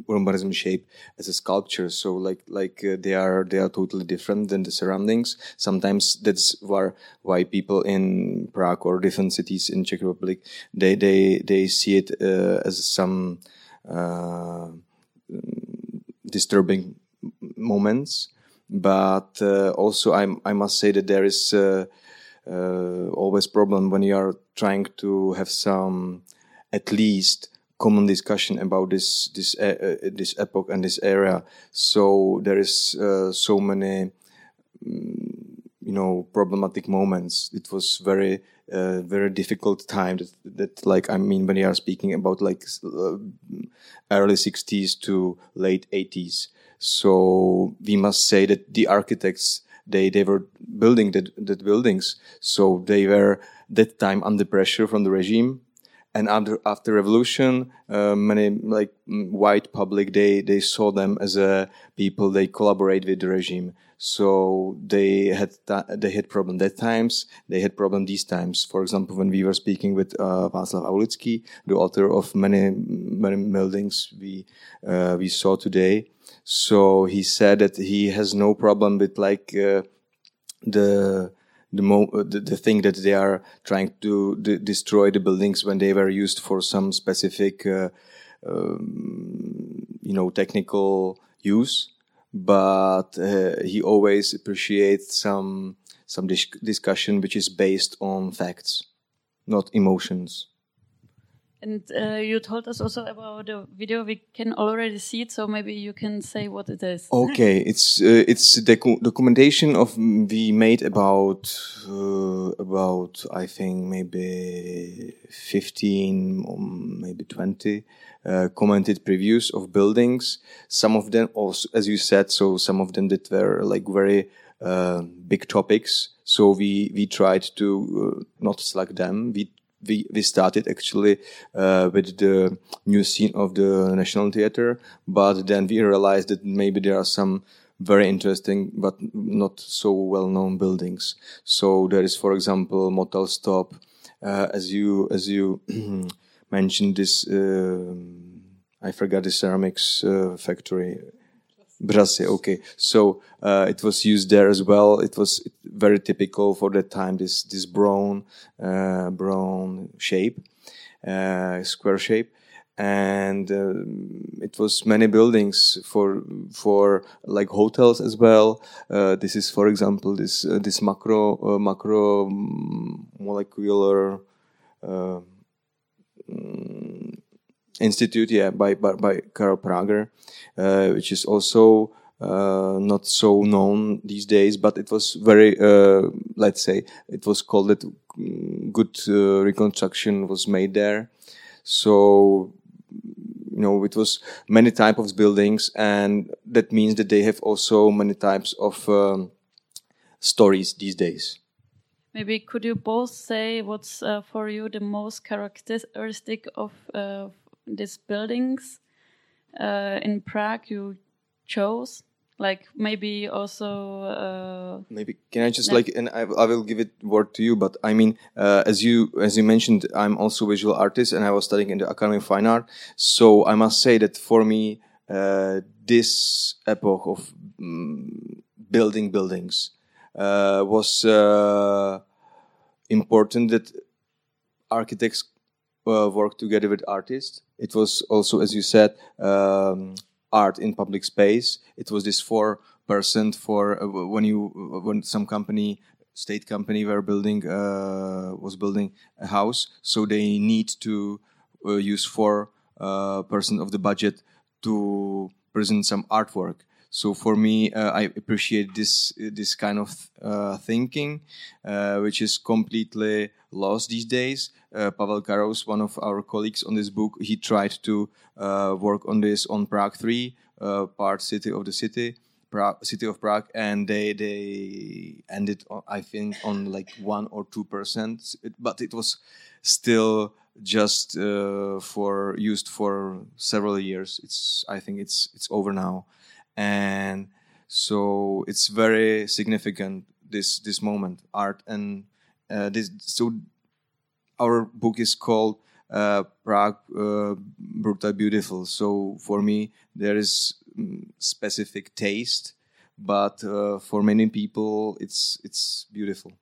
urbanism shape as a sculpture. So like like uh, they are they are totally different than the surroundings. Sometimes that's why why people in prague or different cities in czech republic they they they see it uh, as some uh, disturbing moments. But uh, also I, I must say that there is uh, uh, always problem when you are trying to have some at least common discussion about this this uh, uh, this epoch and this era. So there is uh, so many mm, you know problematic moments. It was very uh, very difficult time that, that like I mean when you are speaking about like uh, early 60s to late 80s. So we must say that the architects they they were building the, the buildings, so they were that time under pressure from the regime and after after revolution uh, many like white public they they saw them as a people they collaborate with the regime. So they had they had problem that times they had problem these times. For example when we were speaking with uh, Václav Aulický the author of many many buildings we uh, we saw today. So he said that he has no problem with like uh, the the, mo- uh, the, the thing that they are trying to destroy the buildings when they were used for some specific, uh, um, you know, technical use. But uh, he always appreciates some some dis- discussion which is based on facts, not emotions. And uh, you told us also about the video. We can already see it, so maybe you can say what it is. Okay, it's uh, it's the documentation of we made about uh, about I think maybe fifteen or maybe twenty uh, commented previews of buildings. Some of them also, as you said, so some of them that were like very uh, big topics. So we we tried to uh, not select them. We we, we started actually uh, with the new scene of the National Theatre, but then we realized that maybe there are some very interesting but not so well known buildings. So there is, for example, Motel Stop, uh, as you as you mentioned this. Uh, I forgot the ceramics uh, factory Brasy, okay. So uh, it was used there as well. It was very typical for that time. This this brown uh, brown shape, uh, square shape, and uh, it was many buildings for for like hotels as well. Uh, this is, for example, this uh, this macro macro molecular. Mm, institute, yeah, by by, by Karel Prager, uh, which is also uh, not so known these days, but it was very, uh, let's say, it was called it. good uh, reconstruction was made there. So, you know, it was many types of buildings, and that means that they have also many types of um, stories these days. Maybe could you both say what's uh, for you the most characteristic of uh, these buildings uh, in Prague you chose? Like maybe also. Uh, maybe can I just like and I, I will give it word to you. But I mean, uh, as you as you mentioned, I'm also visual artist and I was studying in the Academy of Fine Art. So I must say that for me, uh, this epoch of mm, building buildings uh, was uh, important. That architects uh, work together with artists. It was also, as you said, um, art in public space. It was this four percent for uh, when you when some company state company were building uh, was building a house, so they need to uh, use four uh, percent of the budget to present some artwork. So for me, uh, I appreciate this this kind of uh, thinking, uh, which is completely lost these days. Uh, Pavel Karous, one of our colleagues on this book, he tried to uh, work on this on Prague 3, uh, part city of the city, Prague, city of Prague, and they they ended, I think, on like one or two percent, but it was still just uh, for used for several years. It's I think it's it's over now, and so it's very significant this this moment art and uh, this so our book is called uh, Prague uh, Brutal Beautiful. So for me, there is mm, specific taste, but uh, for many people, it's it's beautiful.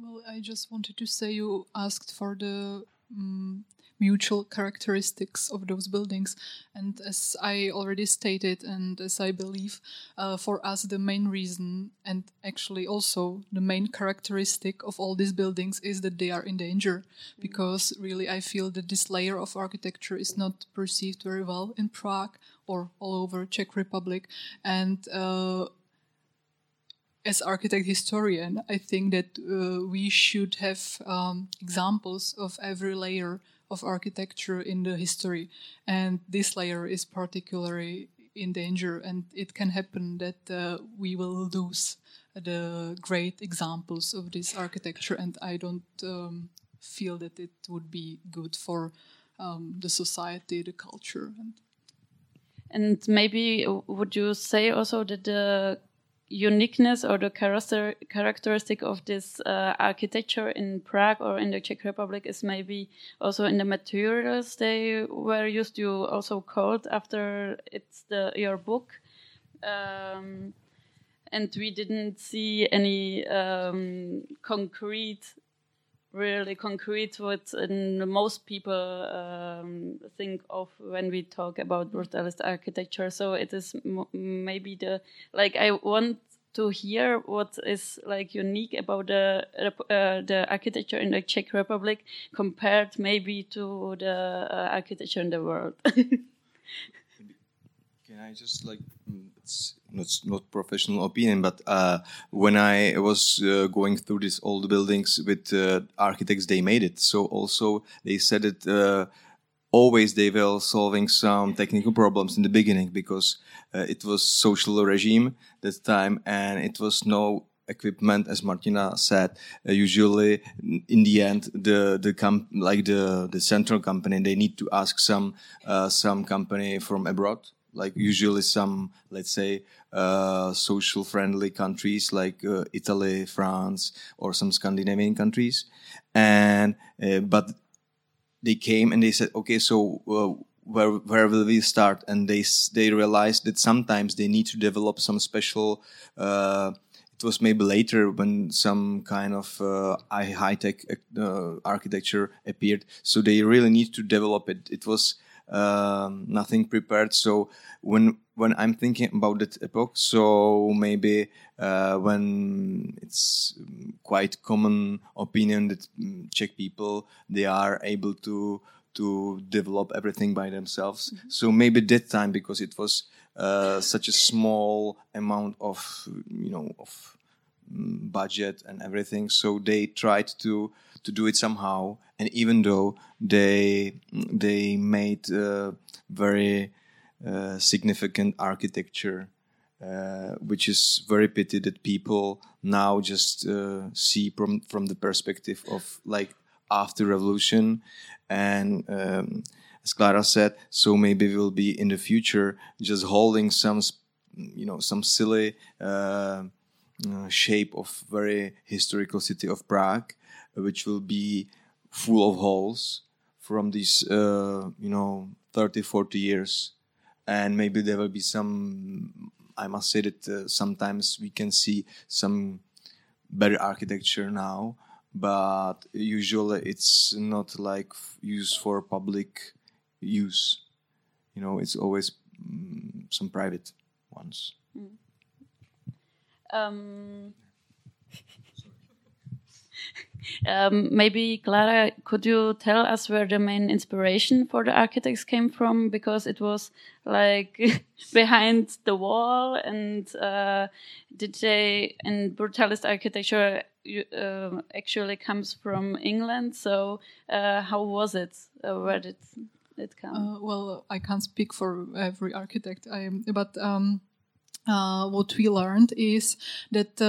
well, I just wanted to say you asked for the um, mutual characteristics of those buildings. And as I already stated, and as I believe, uh, for us, the main reason, and actually also the main characteristic of all these buildings is that they are in danger. Because really, I feel that this layer of architecture is not perceived very well in Prague or all over Czech Republic. And uh, as architect historian, I think that uh, we should have um, examples of every layer of architecture in the history. And this layer is particularly in danger, and it can happen that uh, we will lose the great examples of this architecture. And I don't um, feel that it would be good for um, the society, the culture. And, and maybe would you say also that the uniqueness or the character characteristic of this uh, architecture in Prague or in the Czech Republic is maybe also in the materials they were used. You also called after it's the your book, um, and we didn't see any um, concrete. Really concrete what most people um, think of when we talk about brutalist architecture. So it is maybe the like I want to hear what is like unique about the uh, the architecture in the Czech Republic compared maybe to the uh, architecture in the world. Can I just like not not professional opinion, but uh, when I was uh, going through these old buildings with uh, architects, they made it. So also they said it uh, always they were solving some technical problems in the beginning because uh, it was social regime that time and it was no equipment as martina said uh, usually in the end the the com- like the the central company they need to ask some uh, some company from abroad like usually some let's say uh, social friendly countries like uh, italy france or some scandinavian countries and uh, but they came and they said, okay, so uh, where where will we start? And they they realized that sometimes they need to develop some special. Uh, it was maybe later when some kind of uh, high tech architecture appeared. So they really need to develop it. It was um, nothing prepared. So when when I'm thinking about that epoch, so maybe uh, when it's quite common opinion that mm, Czech people they are able to to develop everything by themselves. Mm-hmm. So maybe that time because it was uh, such a small amount of you know of budget and everything, so they tried to to do it somehow. And even though they they made uh, very uh, significant architecture, uh, which is very pity that people now just uh, see from from the perspective of like after revolution and um, as Clara said, so maybe we'll be in the future just holding some, you know, some silly uh, uh, shape of very historical city of Prague, which will be full of holes from these, uh, you know, 30, 40 years. And maybe there will be some, I must say that uh, sometimes we can see some better architecture now, but usually it's not like used for public use. You know, it's always mm, some private ones. Mm. Um, Um, maybe Clara, could you tell us where the main inspiration for the architects came from? Because it was like behind the wall, and uh, did they and brutalist architecture uh, actually comes from England? So uh, how was it? Uh, where did it come? Uh, well, I can't speak for every architect, I, but um, uh, what we learned is that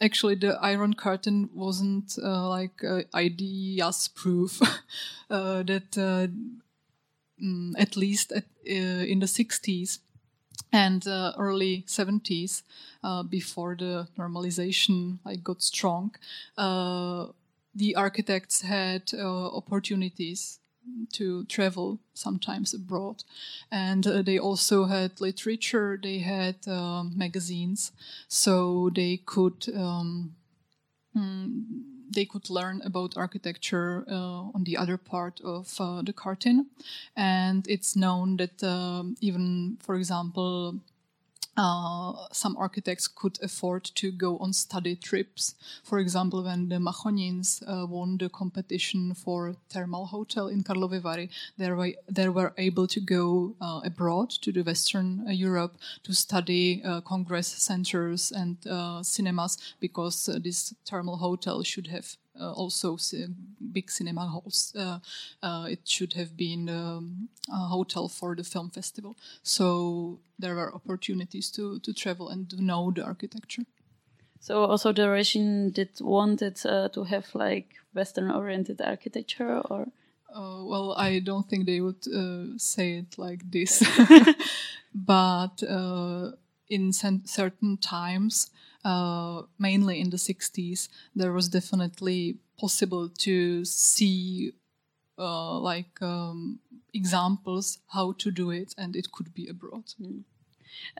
actually the iron curtain wasn't uh, like uh, ideas proof uh, that mm, at least at, in the 60s and uh, early 70s uh, before the normalization like got strong uh, the architects had opportunities to travel sometimes abroad. And uh, they also had literature, they had uh, magazines, so they could. Um, mm, they could learn about architecture uh, on the other part of uh, the curtain, and it's known that um, even, for example, uh, some architects could afford to go on study trips. For example, when the Machonins uh, won the competition for thermal hotel in Karlovy Vary, they were, they were able to go uh, abroad to the Western uh, Europe to study uh, congress centers and uh, cinemas because this thermal hotel should have also big cinema halls. Uh, uh, it should have been um, a hotel for the film festival. So there were opportunities to, to travel and to know the architecture. So also the Russian did wanted uh, to have like Western oriented architecture or uh, well, I don't think they would uh, say it like this, but in certain times uh, mainly in the 60s, there was definitely possible to see uh, like um, examples how to do it, and it could be abroad. Mm.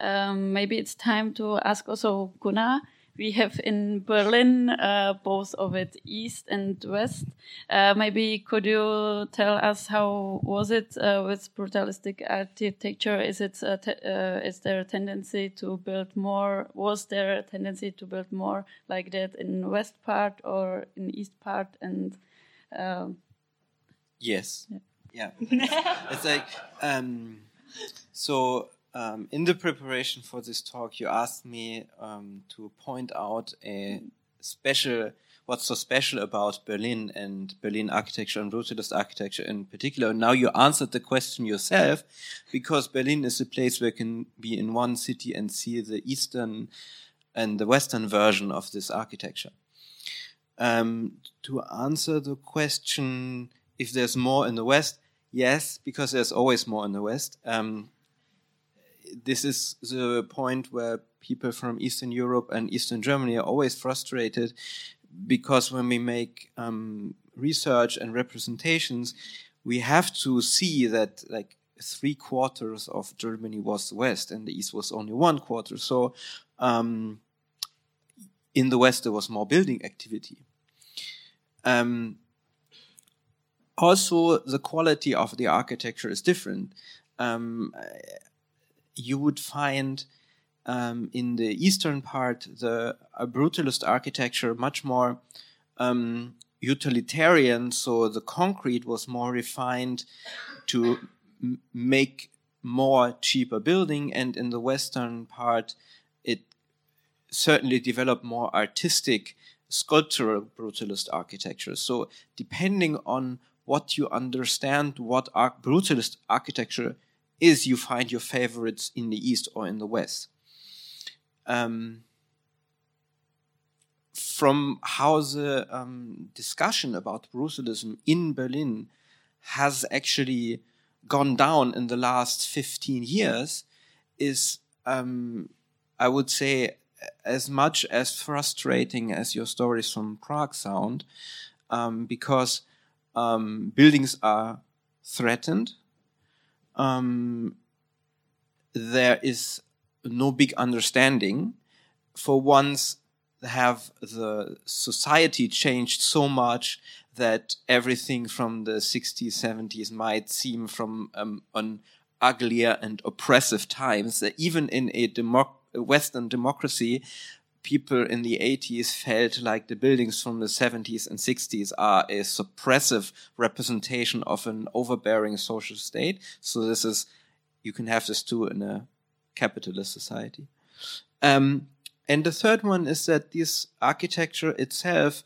Um, maybe it's time to ask also Gunnar we have in Berlin uh, both of it east and west. Uh, maybe could you tell us how was it uh, with brutalistic architecture? Is it uh, is there a tendency to build more? Was there a tendency to build more like that in west part or in east part? And um, yes, yeah, yeah. it's like um, so um, in the preparation for this talk, you asked me um, to point out a special, what's so special about Berlin and Berlin architecture and brutalist architecture in particular. Now you answered the question yourself, because Berlin is a place where you can be in one city and see the eastern and the western version of this architecture. Um, to answer the question, if there's more in the west, yes, because there's always more in the west. Um, this is the point where people from Eastern Europe and Eastern Germany are always frustrated because when we make um, research and representations, we have to see that like three quarters of Germany was the west and the east was only one quarter. So um, in the west there was more building activity. Um, also, the quality of the architecture is different. Um, you would find um, in the eastern part the brutalist architecture much more um, utilitarian. So the concrete was more refined to m- make more cheaper building, and in the western part, it certainly developed more artistic sculptural brutalist architecture. So depending on what you understand what ar- brutalist architecture is you find your favorites in the East or in the West. Um, from how the um, discussion about brutalism in Berlin has actually gone down in the last 15 years is, um, I would say, as much as frustrating as your stories from Prague sound, um, because um, buildings are threatened um, there is no big understanding. For once, have the society changed so much that everything from the 60s, 70s might seem from um, an uglier and oppressive times. Even in a, democ- Western democracy, people in the 80s felt like the buildings from the 70s and 60s are a suppressive representation of an overbearing social state. So this is, you can have this too in a capitalist society. Um, and the third one is that this architecture itself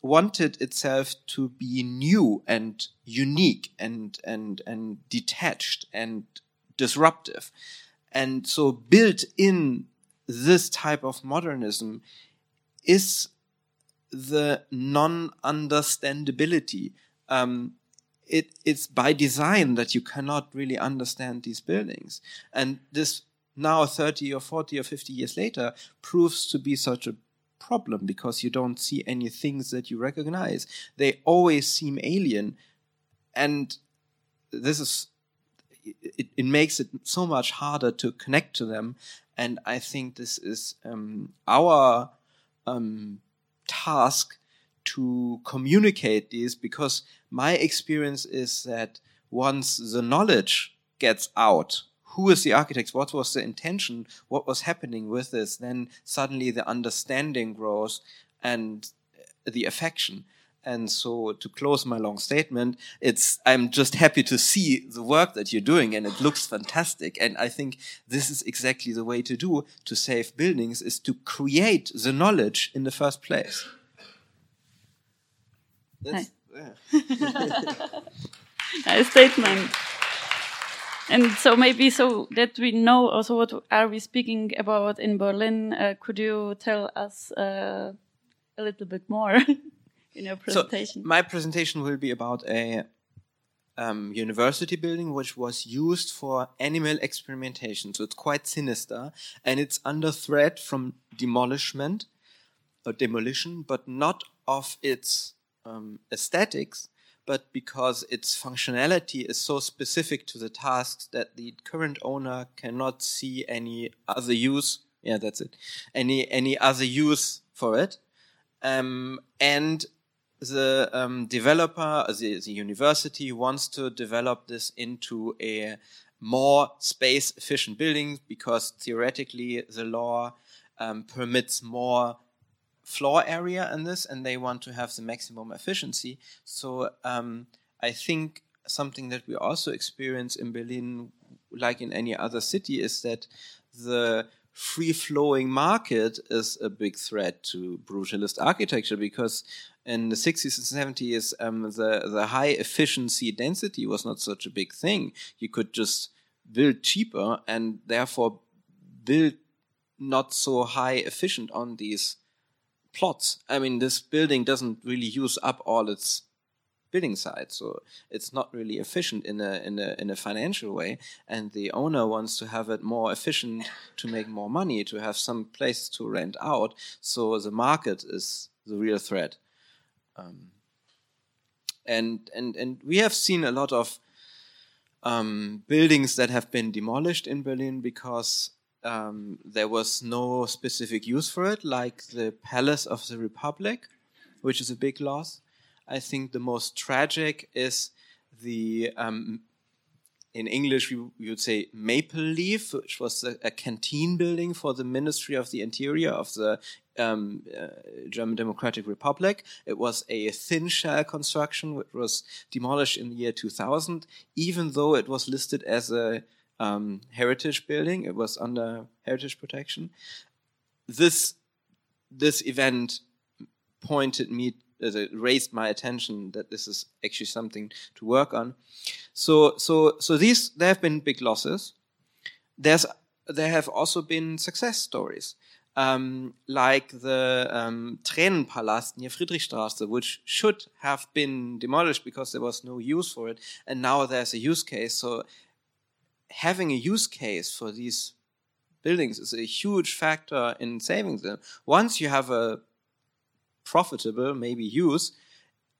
wanted itself to be new and unique and, and, and detached and disruptive. And so built in this type of modernism is the non-understandability. Um, it, it's by design that you cannot really understand these buildings. And this now 30 or 40 or 50 years later proves to be such a problem because you don't see any things that you recognize. They always seem alien. And this is, it, it makes it so much harder to connect to them and I think this is um, our um, task to communicate these because my experience is that once the knowledge gets out, who is the architect? What was the intention? What was happening with this? Then suddenly the understanding grows and the affection. And so to close my long statement, it's, I'm just happy to see the work that you're doing and it looks fantastic. And I think this is exactly the way to do to save buildings is to create the knowledge in the first place. That's, yeah. nice statement. And so maybe so that we know also what are we speaking about in Berlin, uh, could you tell us uh, a little bit more? in your presentation? So my presentation will be about a um, university building which was used for animal experimentation. So it's quite sinister and it's under threat from demolishment or demolition, but not of its um, aesthetics, but because its functionality is so specific to the tasks that the current owner cannot see any other use. Yeah, that's it. Any any other use for it. Um, and the um, developer, the, the university wants to develop this into a more space efficient building because theoretically the law um, permits more floor area in this and they want to have the maximum efficiency. So um, I think something that we also experience in Berlin, like in any other city, is that the free flowing market is a big threat to brutalist architecture because in the 60s and 70s, um, the, the high efficiency density was not such a big thing. You could just build cheaper and therefore build not so high efficient on these plots. I mean, this building doesn't really use up all its building side, so it's not really efficient in a in a in a financial way. And the owner wants to have it more efficient to make more money, to have some place to rent out. So the market is the real threat. Um, and and and we have seen a lot of um, buildings that have been demolished in Berlin because um, there was no specific use for it, like the Palace of the Republic, which is a big loss. I think the most tragic is the um, in English, we, would say Maple Leaf, which was a, a, canteen building for the Ministry of the Interior of the um, uh, German Democratic Republic. It was a thin shell construction, which was demolished in the year 2000, even though it was listed as a um, heritage building. It was under heritage protection. This this event pointed me it raised my attention that this is actually something to work on. So, so, so these there have been big losses. There's there have also been success stories um, like the um, Tränenpalast near Friedrichstraße, which should have been demolished because there was no use for it, and now there's a use case. So having a use case for these buildings is a huge factor in saving them. Once you have a profitable, maybe use,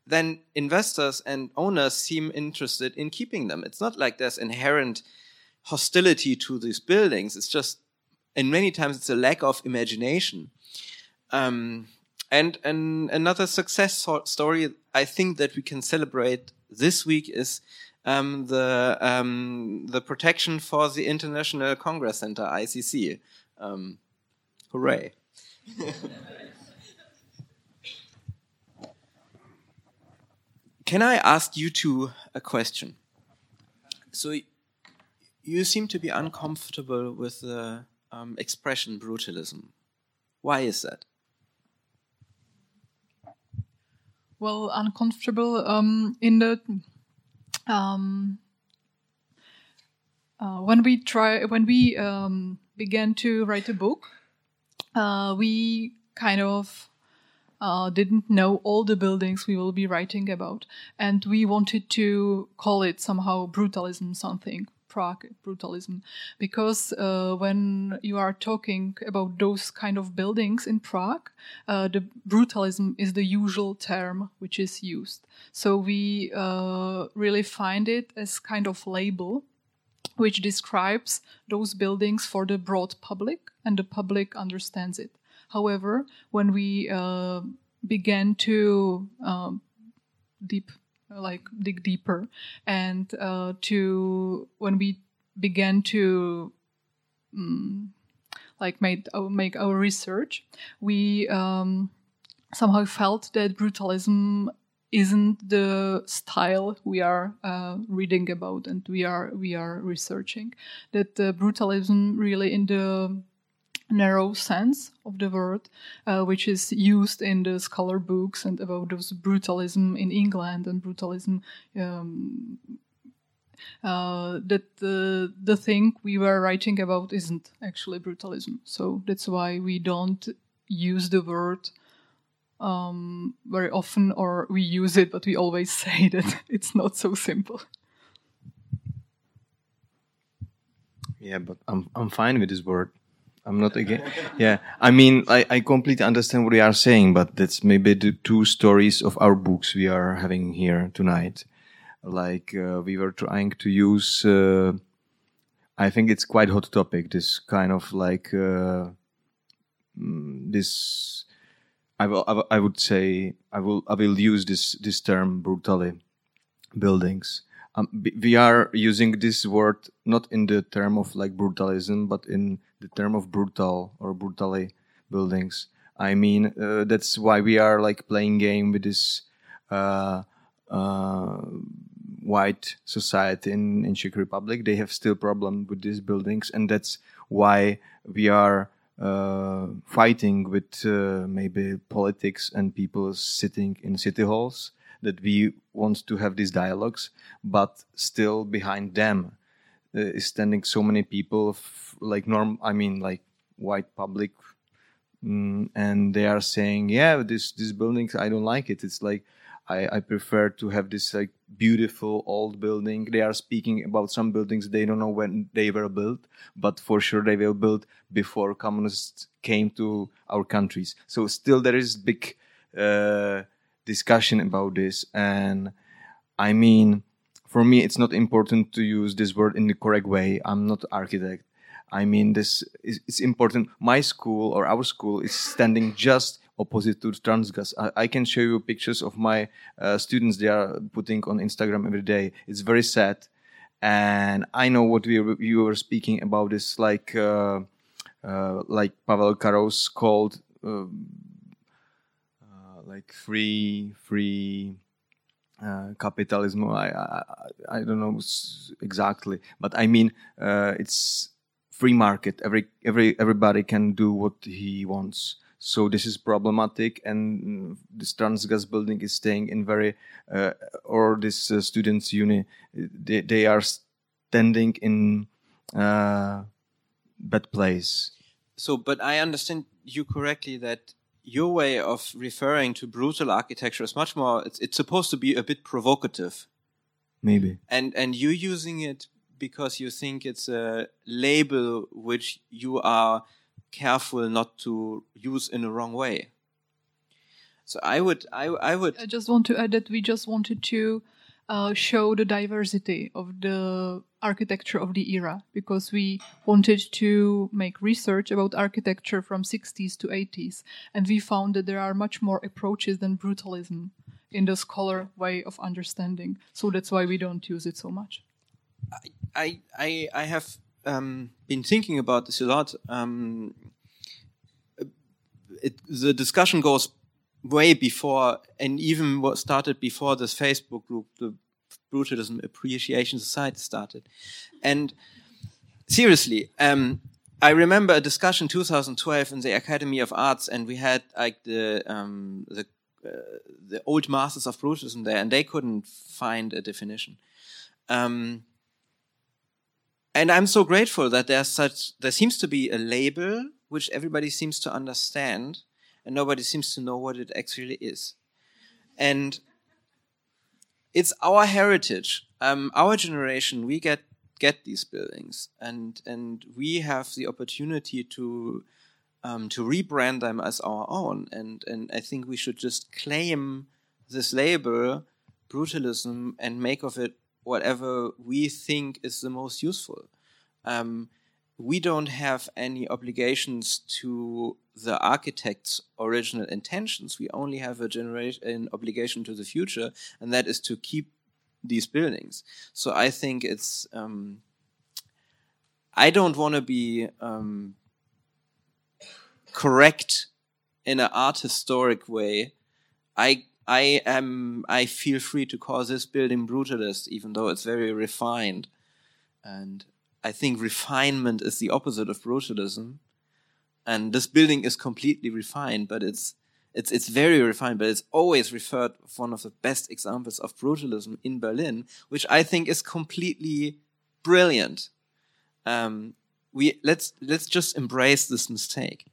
then investors and owners seem interested in keeping them. It's not like there's inherent hostility to these buildings. It's just and many times it's a lack of imagination. Um, and, and another success story I think that we can celebrate this week is um, the um, the protection for the International Congress Center (ICC). Um, hooray! Can I ask you two a question? So, you seem to be uncomfortable with the um, expression brutalism. Why is that? Well, uncomfortable um, in the um, uh, when we try when we um, began to write a book, uh, we kind of uh, didn't know all the buildings we will be writing about, and we wanted to call it somehow brutalism something. Prague brutalism, because uh, when you are talking about those kind of buildings in Prague, uh, the brutalism is the usual term which is used. So we uh, really find it as kind of label which describes those buildings for the broad public, and the public understands it. However, when we uh, began to um, deep like dig deeper and uh, to when we began to um, like made uh, make our research we um, somehow felt that brutalism isn't the style we are uh, reading about and we are we are researching. That uh, brutalism really in the narrow sense of the word, uh, which is used in the scholar books and about those brutalism in England and brutalism. Um, uh, that the thing we were writing about isn't actually brutalism, so that's why we don't use the word um, very often, or we use it, but we always say that it's not so simple. Yeah, but I'm I'm fine with this word. I'm not again. Yeah, I mean, I, I completely understand what you are saying, but that's maybe the two stories of our books we are having here tonight. Like uh, we were trying to use. Uh, I think it's quite hot topic. This kind of like uh, mm, this. I will. I will- I would say. I will. I will use this this term brutally. Buildings. Um, we are using this word not in the term of like brutalism, but in the term of brutal or brutally buildings. I mean, uh, that's why we are like playing game with this uh, uh, white society in, in Czech Republic. They have still problem with these buildings, and that's why we are uh, fighting with uh, maybe politics and people sitting in city halls. That we want to have these dialogues, but still behind them uh, is standing so many people f- like norm i mean like white public mm, and they are saying yeah this this buildings i don't like it. It's like I, I prefer to have this like beautiful old building. They are speaking about some buildings they don't know when they were built but for sure they were built before communists came to our countries. So still there is big uh, discussion about this and i mean for me it's not important to use this word in the correct way. I'm not architect. I mean this is it's important. My school or our school is standing just opposite to transgas. I, I can show you pictures of my uh, students they are putting on instagram every day. It's very sad. And i know what we you were speaking about this like uh, uh, like Pavel Karous called uh, like free free uh, capitalism. I, I I don't know exactly, but I mean uh, it's free market. Every every everybody can do what he wants. So this is problematic, and this Transgas building is staying in very uh, or this uh, students' uni. They they are standing in uh, bad place. So, but I understand you correctly that your way of referring to brutal architecture is much more. It's, it's supposed to be a bit provocative, Maybe. and and you're using it because you think it's a label which you are careful not to use in a wrong way. So I would, I, I would, I just want to add that we just wanted to uh, show the diversity of the architecture of the era because we wanted to make research about architecture from 60s to 80s and we found that there are much more approaches than brutalism in the scholar way of understanding so that's why we don't use it so much I, I, I have um, been thinking about this a lot. Um, it, the discussion goes way before, and even what started before this Facebook group, the Brutalism Appreciation Society started. And seriously, um, I remember a discussion 2012 in the Academy of Arts, and we had like the um, the uh, the old masters of brutalism there, and they couldn't find a definition. Um, and I'm so grateful that there's such there seems to be a label which everybody seems to understand, and nobody seems to know what it actually is. And it's our heritage. Um, our generation, we get get these buildings, and and we have the opportunity to um, to rebrand them as our own. And and I think we should just claim this label, brutalism, and make of it whatever we think is the most useful. Um, we don't have any obligations to the architect's original intentions. We only have a generation, an obligation to the future, and that is to keep these buildings. So I think it's. Um, I don't want to be um, correct in an art historic way. I I am I feel free to call this building brutalist, even though it's very refined, and I think refinement is the opposite of brutalism. And this building is completely refined, but it's it's it's very refined, but it's always referred of one of the best examples of brutalism in Berlin, which I think is completely brilliant. Um, we let's let's just embrace this mistake.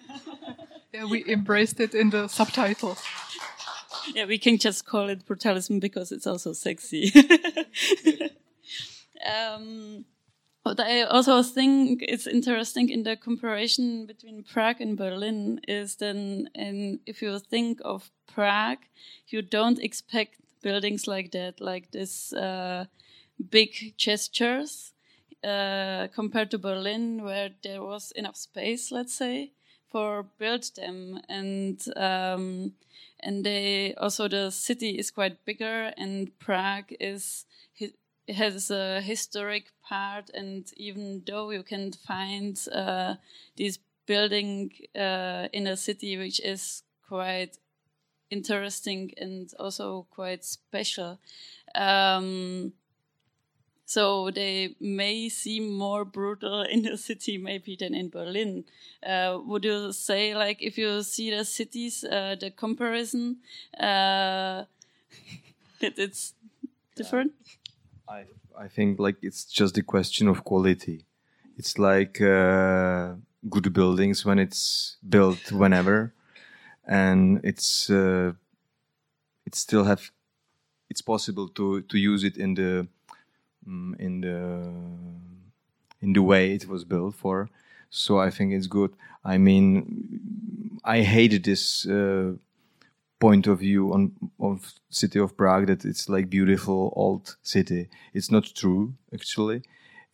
yeah, we embraced it in the subtitles. Yeah, we can just call it brutalism because it's also sexy. um, what I also think is interesting in the comparison between Prague and Berlin is then, in, if you think of Prague, you don't expect buildings like that, like this uh, big gestures, uh, compared to Berlin, where there was enough space, let's say, for build them, and um, and they also the city is quite bigger, and Prague is has a historic part, and even though you can find uh, this building uh, in a city which is quite interesting and also quite special. Um, so they may seem more brutal in the city maybe than in Berlin. Uh, would you say, like, if you see the cities, uh, the comparison, uh, that it's different? I I think like it's just a question of quality. It's like uh, good buildings when it's built whenever, and it's uh, it still have it's possible to to use it in the um, in the in the way it was built for. So I think it's good. I mean, I hated this. Uh, point of view on of city of Prague that it's like beautiful old city. It's not true actually.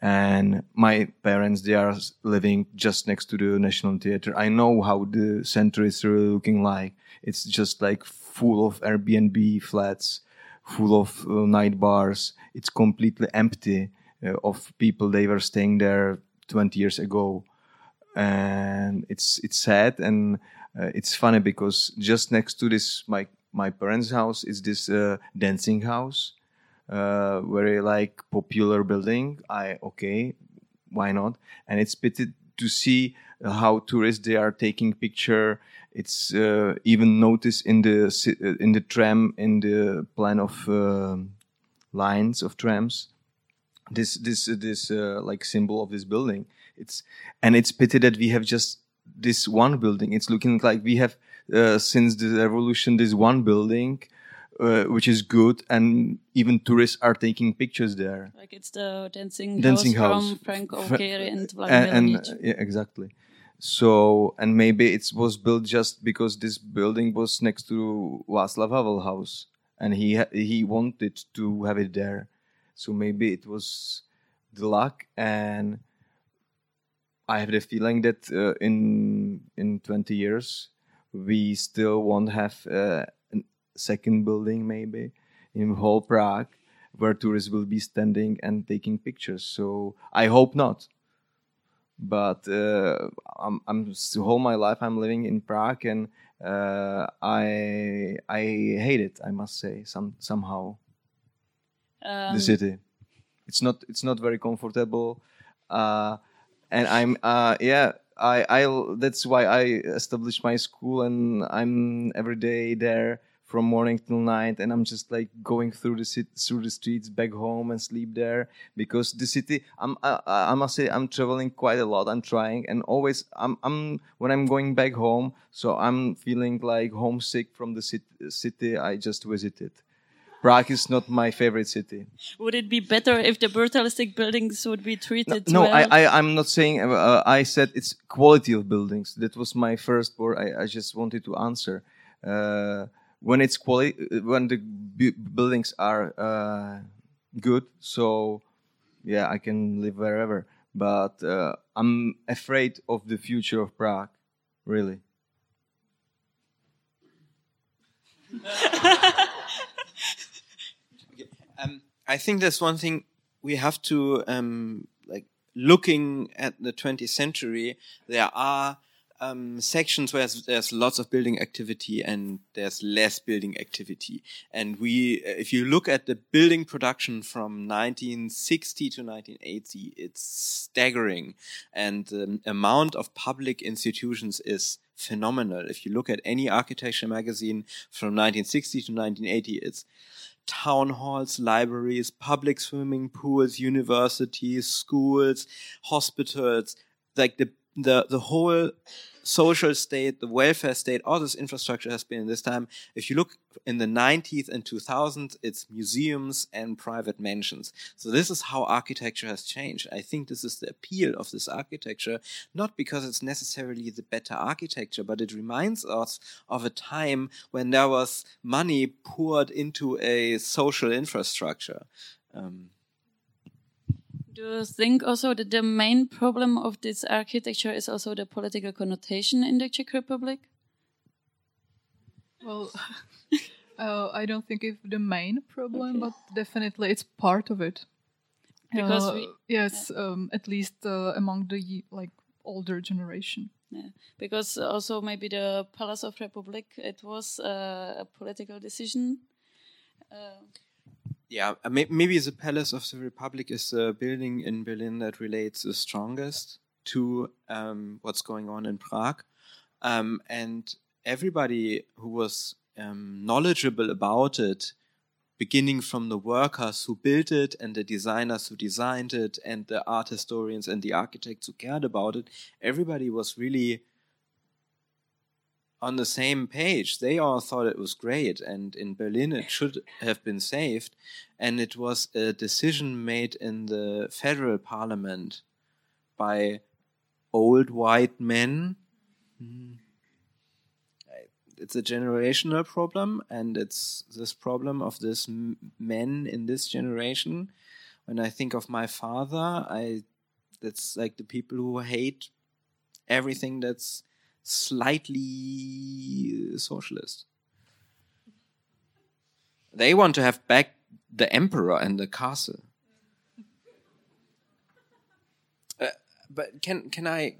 And my parents they are living just next to the National Theatre. I know how the center is really looking like. It's just like full of Airbnb flats, full of uh, night bars. It's completely empty uh, of people. They were staying there 20 years ago, and it's it's sad and uh, it's funny because just next to this my my parents' house is this uh, dancing house, uh, very like popular building. I okay, why not? And it's pity to see how tourists they are taking picture. It's uh, even noticed in the uh, in the tram in the plan of uh, lines of trams. This this this like symbol of this building. It's and it's pity that we have just this one building. It's looking like we have uh, since the revolution this one building, uh, which is good, and even tourists are taking pictures there. Like it's the dancing, dancing house, house. from Frank O. Gehry and Vladimir and, and yeah, exactly. So and maybe it was built just because this building was next to Václav Havel house, and he he wanted to have it there. So maybe it was the luck and I have the feeling that uh, in in 20 years we still won't have uh, a second building maybe in whole Prague where tourists will be standing and taking pictures. So I hope not. but uh, I'm, I'm whole my life I'm living in Prague, and uh, I I hate it. I must say some somehow Um, the city. It's not it's not very comfortable, uh, and I'm uh, yeah. I I that's why I established my school, and I'm every day there from morning till night, and I'm just like going through the city, through the streets back home and sleep there because the city. I'm I, I must say I'm traveling quite a lot. I'm trying, and always I'm I'm when I'm going back home, so I'm feeling like homesick from the city. city I just visited. Prague is not my favorite city. would it be better if the brutalistic buildings would be treated No, well? I, I, I'm not saying. Uh, uh, I said it's quality of buildings. That was my first word. I, I just wanted to answer. Uh, when it's quality, when the bu- buildings are uh, good, so yeah, I can live wherever. But uh, I'm afraid of the future of Prague, really. I think that's one thing we have to um, like looking at the 20th century. There are um, sections where there's, there's lots of building activity and there's less building activity. And we, if you look at the building production from 1960 to 1980, it's staggering, and the amount of public institutions is phenomenal. If you look at any architecture magazine from 1960 to 1980, it's town halls, libraries, public swimming pools, universities, schools, hospitals, like the the the whole social state, the welfare state, all this infrastructure has been in this time. If you look in the 90s and 2000s, it's museums and private mansions. So this is how architecture has changed. I think this is the appeal of this architecture, not because it's necessarily the better architecture, but it reminds us of a time when there was money poured into a social infrastructure. Um, Do you think also that the main problem of this architecture is also the political connotation in the Czech Republic? Well, uh, I don't think it's the main problem, but definitely it's part of it. Because Uh, we- yes, um, at least uh, among the like older generation. Yeah. Because also maybe the Palace of Republic, it was uh, a political decision. Yeah, uh, maybe the Palace of the Republic is the building in Berlin that relates the strongest to um, what's going on in Prague. Um, and everybody who was um, knowledgeable about it, beginning from the workers who built it and the designers who designed it and the art historians and the architects who cared about it, everybody was really on the same page. They all thought it was great, and in Berlin it should have been saved. And it was a decision made in the federal parliament by old white men. Hmm. It's a generational problem, and it's this problem of this men in this generation. When I think of my father, I that's like the people who hate everything that's slightly socialist. They want to have back the emperor and the castle. Uh, but can can I?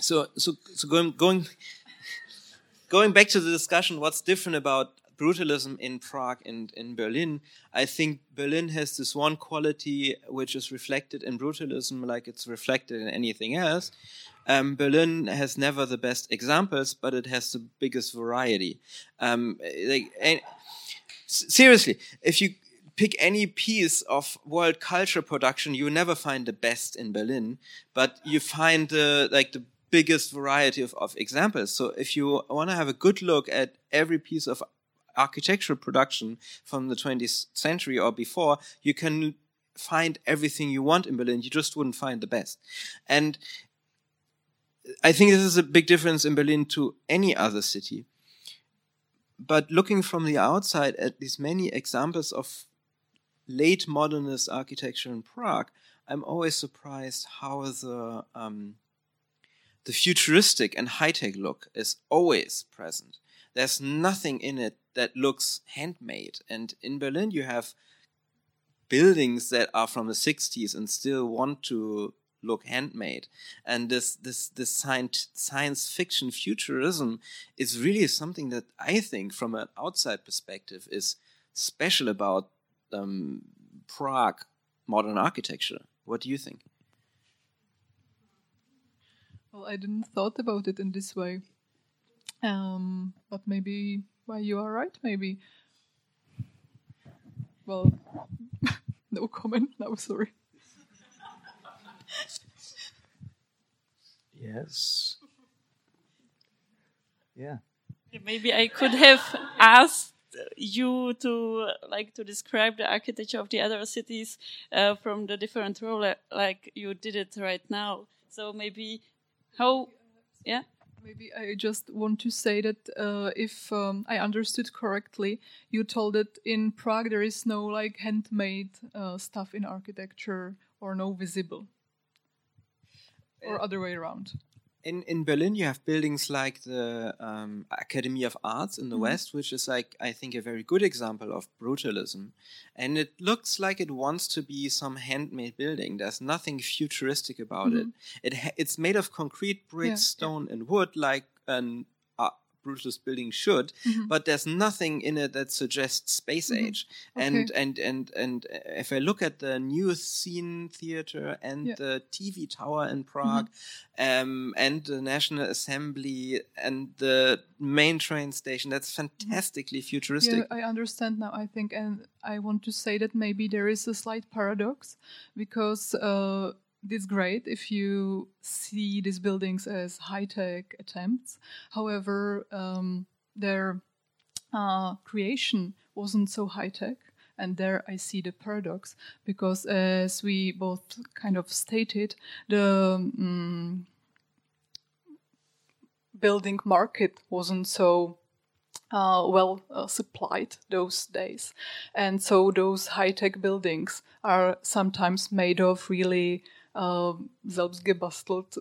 So so so going going going back to the discussion, what's different about brutalism in Prague and in Berlin? I think Berlin has this one quality which is reflected in brutalism, like it's reflected in anything else. Um, Berlin has never the best examples, but it has the biggest variety. Um, seriously, if you pick any piece of world culture production, you never find the best in Berlin, but you find the like the biggest variety of, of examples. So if you want to have a good look at every piece of architectural production from the 20th century or before, you can find everything you want in Berlin. You just wouldn't find the best. And I think this is a big difference in Berlin to any other city. But looking from the outside at these many examples of late modernist architecture in Prague, I'm always surprised how the um, the futuristic and high tech look is always present. There's nothing in it that looks handmade. And in Berlin, you have buildings that are from the 60s and still want to look handmade. And this this this science science fiction futurism is really something that I think, from an outside perspective, is special about um, Prague modern architecture. What do you think? Well, I didn't thought about it in this way. Um, but maybe well, you are right. Maybe. Well, no comment now. Sorry. Yes. Yeah. Maybe I could have asked you to like to describe the architecture of the other cities uh, from the different role, like you did it right now. So maybe how, yeah. Maybe I just want to say that uh, if um, I understood correctly, you told that in Prague there is no like handmade uh, stuff in architecture or no visible, or other way around. In in Berlin, you have buildings like the um, Academy of Arts in the Mhm. West, which is like I think a very good example of brutalism, and it looks like it wants to be some handmade building. There's nothing futuristic about it. It ha- it's made of concrete, bricks, Yeah, yeah. stone, and wood, like an brutalist building should. Mhm. But there's nothing in it that suggests space Mhm. age. And Okay. and and and uh, if I look at the new scene theater and Yeah. Mm-hmm. the TV tower in Prague, um, and the National Assembly and the main train station, that's fantastically futuristic. Yeah, I understand now. I think, and I want to say that maybe there is a slight paradox because uh, it's great if you see these buildings as high tech attempts. However, um, their uh, creation wasn't so high tech. And there I see the paradox because, as we both kind of stated, the mm building market wasn't so uh, well uh, supplied those days. And so those high tech buildings are sometimes made of really um selbstgebastelt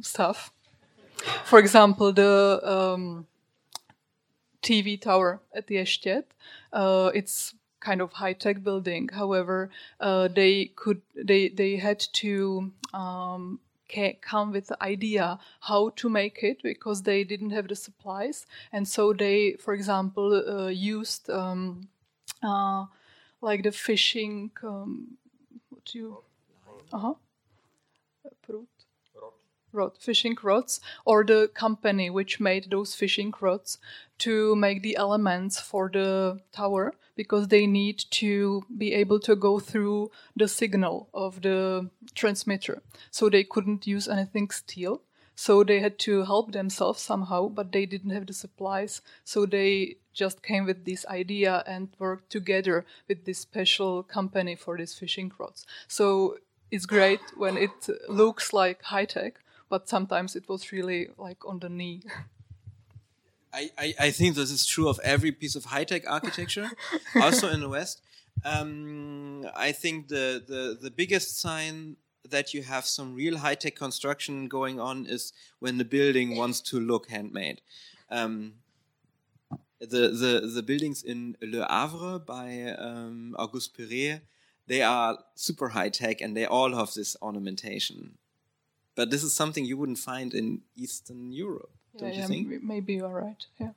stuff. For example, the um, TV tower at the Ještěd, uh, it's kind of high tech building. However, uh, they could they they had to um, come with the idea how to make it because they didn't have the supplies, and so they, for example, uh, used um, uh, like the fishing. Um, what do you? Uh huh. Rod, fishing rods, or the company which made those fishing rods to make the elements for the tower because they need to be able to go through the signal of the transmitter. So they couldn't use anything steel. So they had to help themselves somehow, but they didn't have the supplies. So they just came with this idea and worked together with this special company for these fishing rods. So it's great when it looks like high tech, but sometimes it was really like on the knee. I, I, I think this is true of every piece of high tech architecture, also in the West. Um, I think the, the, the biggest sign that you have some real high tech construction going on is when the building wants to look handmade. Um, the, the, the buildings in Le Havre by um, Auguste Perret, they are super high tech and they all have this ornamentation. But this is something you wouldn't find in Eastern Europe, don't you yeah, think? Maybe you are right. Yeah.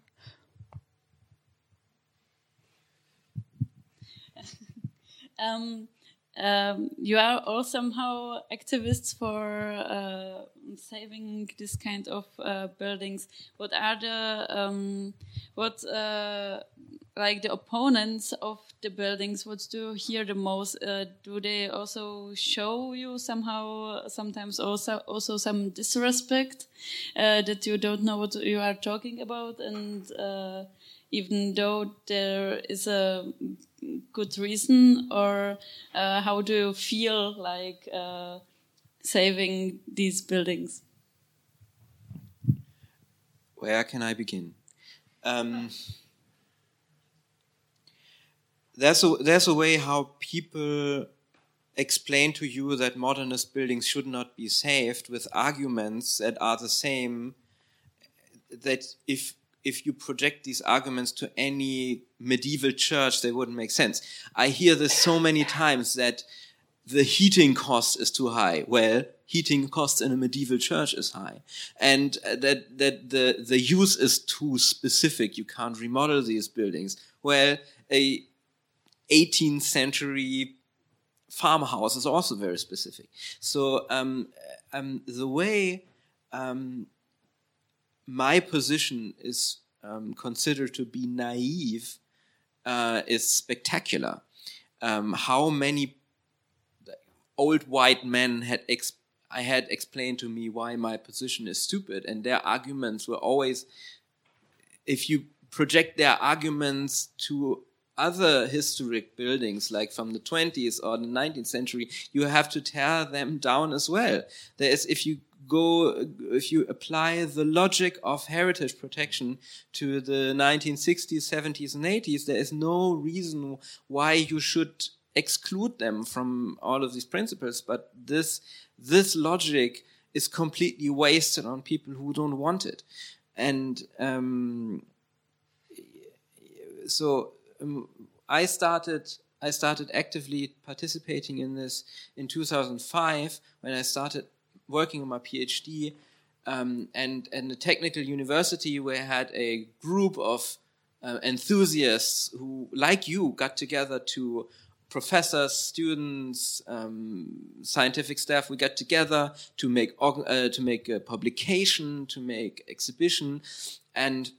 Um, um, you are all somehow activists for uh, saving this kind of uh, buildings. What are the um, what uh, like the opponents of the buildings? What do you hear the most? Uh, do they also show you somehow sometimes also also some disrespect uh, that you don't know what you are talking about and uh, even though there is a good reason or uh, how do you feel like uh, saving these buildings Where can I begin? Um, there's a there's a way how people explain to you that modernist buildings should not be saved with arguments that are the same. That if if you project these arguments to any medieval church, they wouldn't make sense. I hear this so many times that the heating cost is too high. Well, heating costs in a medieval church is high, and uh, that that the the use is too specific. You can't remodel these buildings. Well, a 18th century farmhouse is also very specific. So um, um, the way um, my position is um, considered to be naive uh, is spectacular. Um, how many old white men had ex- I had explained to me why my position is stupid, and their arguments were always, if you project their arguments to other historic buildings, like from the 20th or the 19th century, you have to tear them down as well. There is, if you go, if you apply the logic of heritage protection to the 1960s, 70s, and 80s, there is no reason why you should exclude them from all of these principles. But this, this logic is completely wasted on people who don't want it. And, um, so um, I started I started actively participating in this in 2005 when I started working on my PhD um, and and a technical university where I had a group of uh, enthusiasts who, like you, got together to professors, students, um, scientific staff. We got together to make uh, to make a publication, to make exhibition, and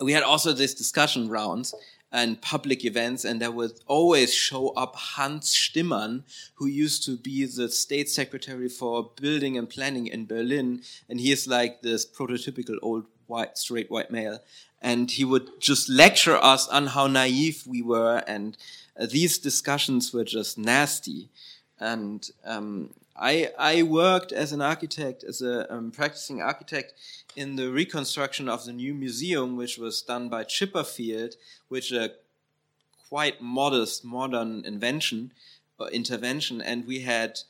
we had also these discussion rounds and public events, and there would always show up Hans Stimmann, who used to be the state secretary for building and planning in Berlin, and he is like this prototypical old white, straight white male, and he would just lecture us on how naive we were, and uh, these discussions were just nasty, and um, I I worked as an architect, as a um, practicing architect in the reconstruction of the new museum, which was done by Chipperfield, which a quite modest modern invention or intervention, and we had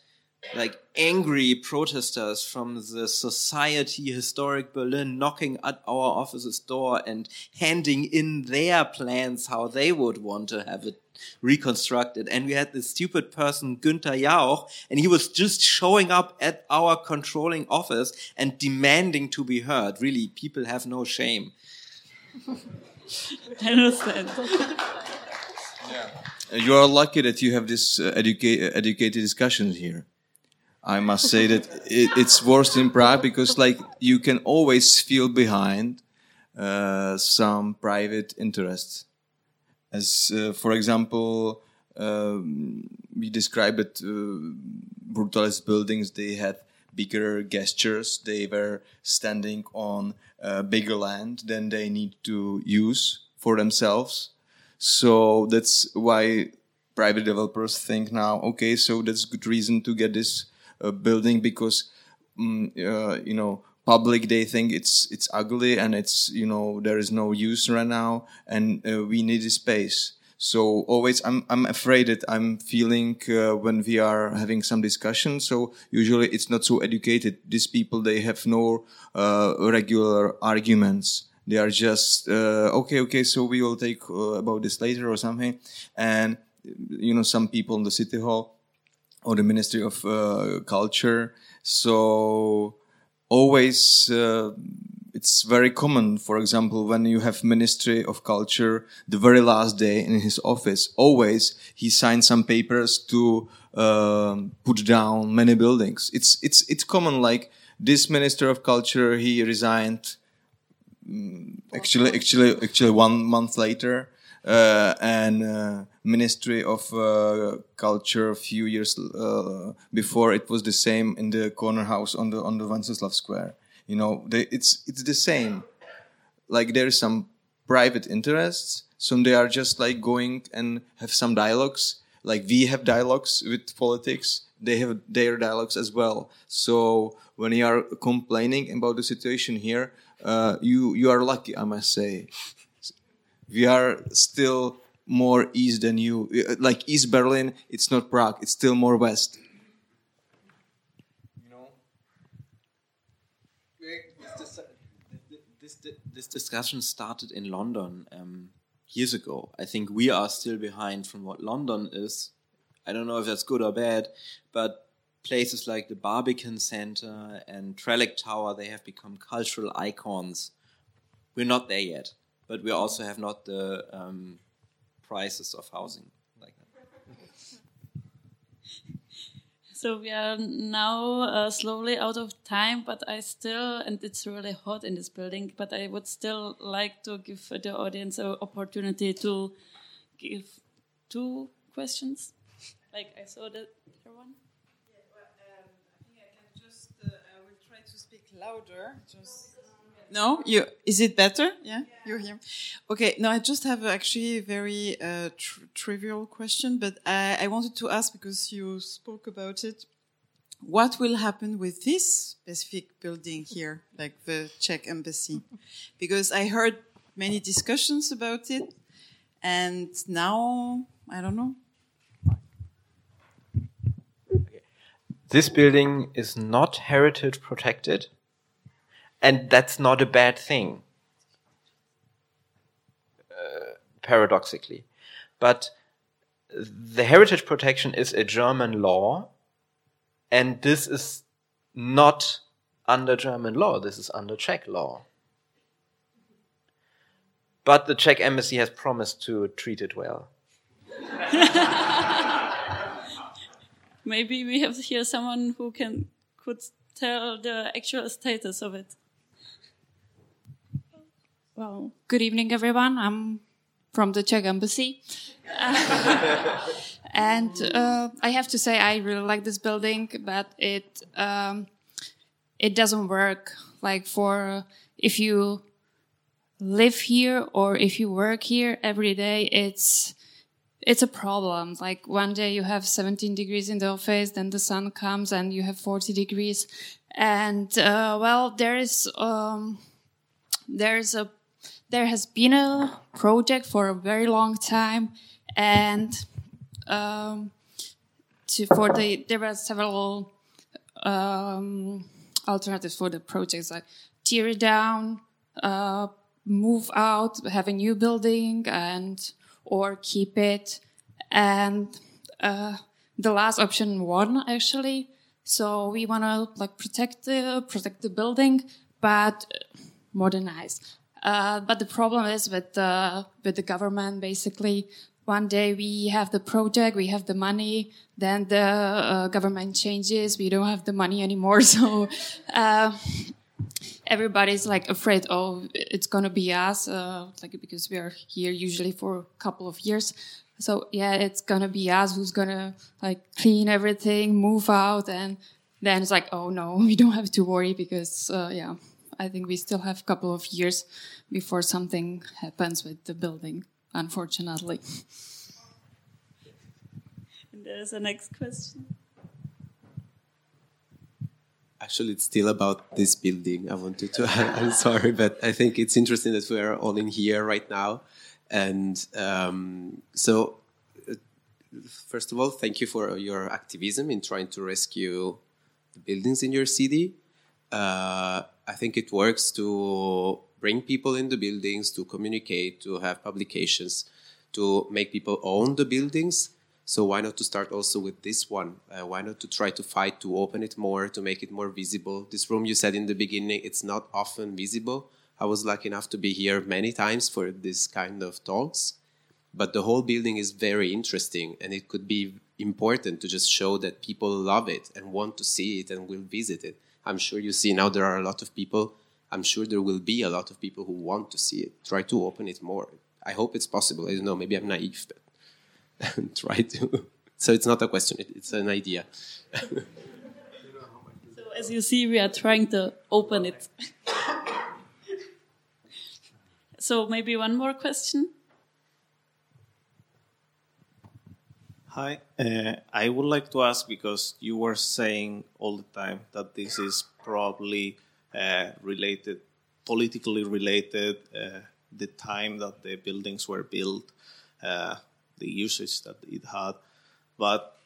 like angry protesters from the Society Historic Berlin knocking at our office's door and handing in their plans how they would want to have it reconstructed. And we had this stupid person, Günther Jauch, and he was just showing up at our controlling office and demanding to be heard. Really, people have no shame. I understand. yeah. You are lucky that you have this uh, educa educated discussions here. I must say that it, it's worse in Prague because like you can always feel behind uh, some private interests. As uh, for example, um, we described it, uh, brutalist buildings. They had bigger gestures. They were standing on uh, bigger land than they need to use for themselves. So that's why private developers think now, okay, so that's good reason to get this uh, building because um, you know public they think it's it's ugly and it's you know there is no use right now and uh, we need a space. So always i'm i'm afraid that i'm feeling uh, when we are having some discussion. So usually it's not so educated. These people they have no uh, regular arguments. They are just uh, okay okay so we will take about this later or something. And you know some people in the city hall or the Ministry of uh, Culture. So always uh, it's very common for example when you have ministry of culture the very last day in his office always he signs some papers to uh, put down many buildings. It's it's it's common like this minister of culture he resigned mm, actually actually actually one month later and uh, Ministry of uh, Culture a few years before it was the same in the corner house on the on the Wenceslav Square. You know, they, it's it's the same. Like there is some private interests, some they are just like going and have some dialogues. Like we have dialogues with politics, they have their dialogues as well. So when you are complaining about the situation here, uh, you you are lucky, I must say we are still more east than you. Like East Berlin, it's not Prague; it's still more west. You know, this, this, this discussion started in London um, years ago. I think we are still behind from what London is. I don't know if that's good or bad, but places like the Barbican Center and Trellick Tower, they have become cultural icons. We're not there yet, but we also have not the um, prices of housing like that. So we are now uh, slowly out of time, but I still, and it's really hot in this building, but I would still like to give the audience an opportunity to give two questions. Like I saw that here one. Yeah, well, um, I think I can just, uh, I will try to speak louder. Just. No, you is it better? Yeah, you're here. Okay, no, I just have actually a very uh, tr trivial question, but I, I wanted to ask because you spoke about it. What will happen with this specific building here, like the Czech embassy? Because I heard many discussions about it, and now I don't know. This building is not heritage protected and that's not a bad thing, uh, paradoxically. But the heritage protection is a German law, and this is not under German law, this is under Czech law. But the Czech embassy has promised to treat it well. Maybe we have here someone who can could tell the actual status of it. Well, good evening, everyone. I'm from the Czech embassy. and uh, I have to say, I really like this building, but it um, it doesn't work. Like for if you live here or if you work here every day, it's it's a problem. Like one day you have 17 degrees in the office, then the sun comes and you have 40 degrees, and uh, well, there is um, there is a there has been a project for a very long time, and um, to, for the there were several um, alternatives for the projects like tear it down, uh, move out, have a new building, and or keep it. And uh, the last option won actually. So we want to like protect the protect the building, but modernize. Uh, but the problem is with the with the government. Basically, one day we have the project, we have the money, then the uh, government changes, we don't have the money anymore. So uh, everybody's like afraid, oh, it's gonna be us, uh, like because we are here usually for a couple of years. So yeah, it's gonna be us who's gonna like clean everything, move out, and then it's like, oh no, we don't have to worry because uh, yeah. I think we still have a couple of years before something happens with the building, unfortunately. And there's a next question. Actually, it's still about this building. I wanted to. I'm sorry, but I think it's interesting that we are all in here right now, and um, so. Uh, first of all, thank you for your activism in trying to rescue the buildings in your city. Uh, I think it works to bring people in the buildings, to communicate, to have publications, to make people own the buildings. So why not to start also with this one? Uh, why not to try to fight to open it more, to make it more visible? This room you said in the beginning, it's not often visible. I was lucky enough to be here many times for this kind of talks. But the whole building is very interesting and it could be important to just show that people love it and want to see it and will visit it. I'm sure you see now there are a lot of people. I'm sure there will be a lot of people who want to see it. Try to open it more. I hope it's possible. I don't know. Maybe I'm naive, but try to. So it's not a question. It's an idea. so as you see, we are trying to open it. so maybe one more question. Hi, uh, I would like to ask because you were saying all the time that this is probably uh, related, politically related, uh, the time that the buildings were built, uh, the usage that it had. But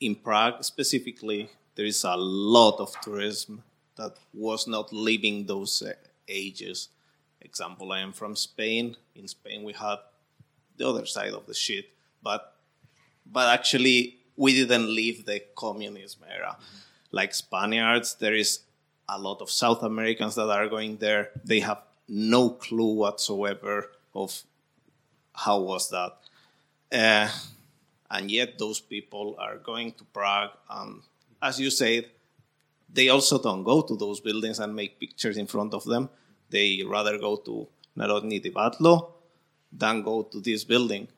in Prague specifically, there is a lot of tourism that was not living those uh, ages. Example, I am from Spain. In Spain, we had the other side of the shit, but but actually we didn't leave the communism era. Like Spaniards, there is a lot of South Americans that are going there. They have no clue whatsoever of how was that. Uh, and yet those people are going to Prague, and as you said, they also don't go to those buildings and make pictures in front of them. They rather go to Národní divadlo than go to this building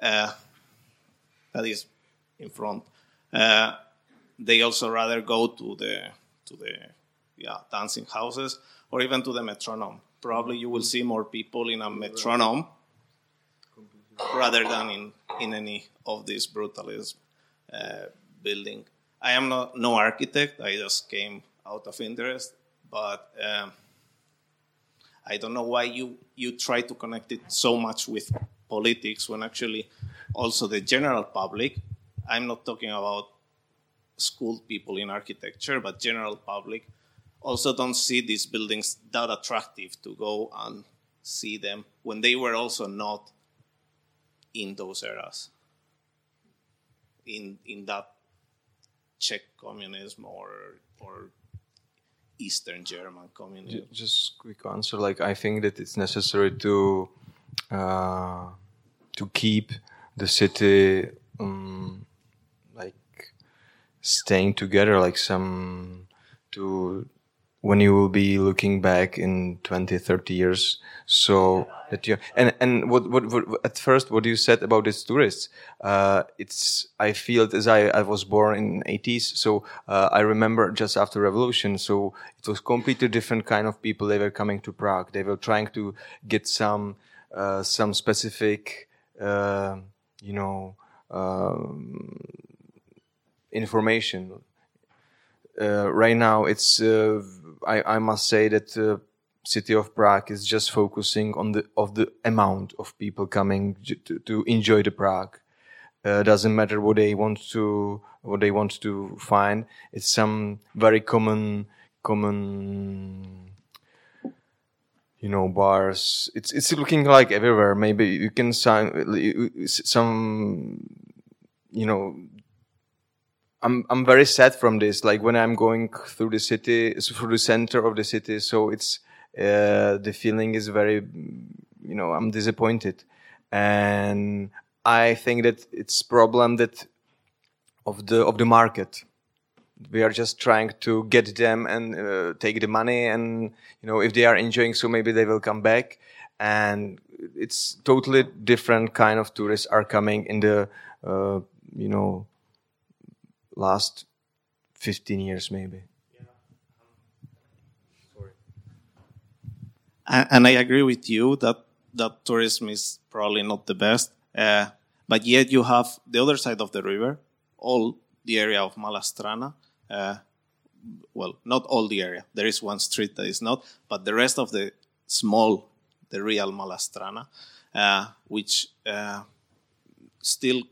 uh, that is in front. Uh, they also rather go to the to the yeah dancing houses or even to the metronome. Probably you will see more people in a metronome rather than in, in any of these brutalist uh, building. I am not no architect. I just came out of interest, but um, I don't know why you you try to connect it so much with politics when actually also the general public. I'm not talking about school people in architecture, but general public also don't see these buildings that attractive to go and see them when they were also not in those eras in in that Czech communism or or Eastern German communism. Just quick answer. Like I think that it's necessary to uh, to keep the city um, like staying together, like some to when you will be looking back in 20 30 years. So that you and and what, what, what at first what you said about these tourists uh, it's i feel as i i was born in 80s so uh, i remember just after revolution so it was completely different kind of people. They were coming to prague. They were trying to get some uh, some specific uh, you know um, information uh, right now it's uh, I, I must say that uh, city of Prague is just focusing on the of the amount of people coming to, to enjoy the Prague. Uh, doesn't matter what they want to what they want to find. It's some very common common you know bars. It's it's looking like everywhere. Maybe you can sign some you know I'm I'm very sad from this. Like when I'm going through the city, through the center of the city, so it's uh, the feeling is very, you know, I'm disappointed, and I think that it's problem that of the of the market. We are just trying to get them and uh, take the money, and you know, if they are enjoying, so maybe they will come back, and it's totally different kind of tourists are coming in the, uh, you know last 15 years maybe and I agree with you that that tourism is probably not the best. Uh, but yet you have the other side of the river, all the area of Malá Uh, well, not all the area. There is one street that is not, but the rest of the small, the real Malá uh, which uh, still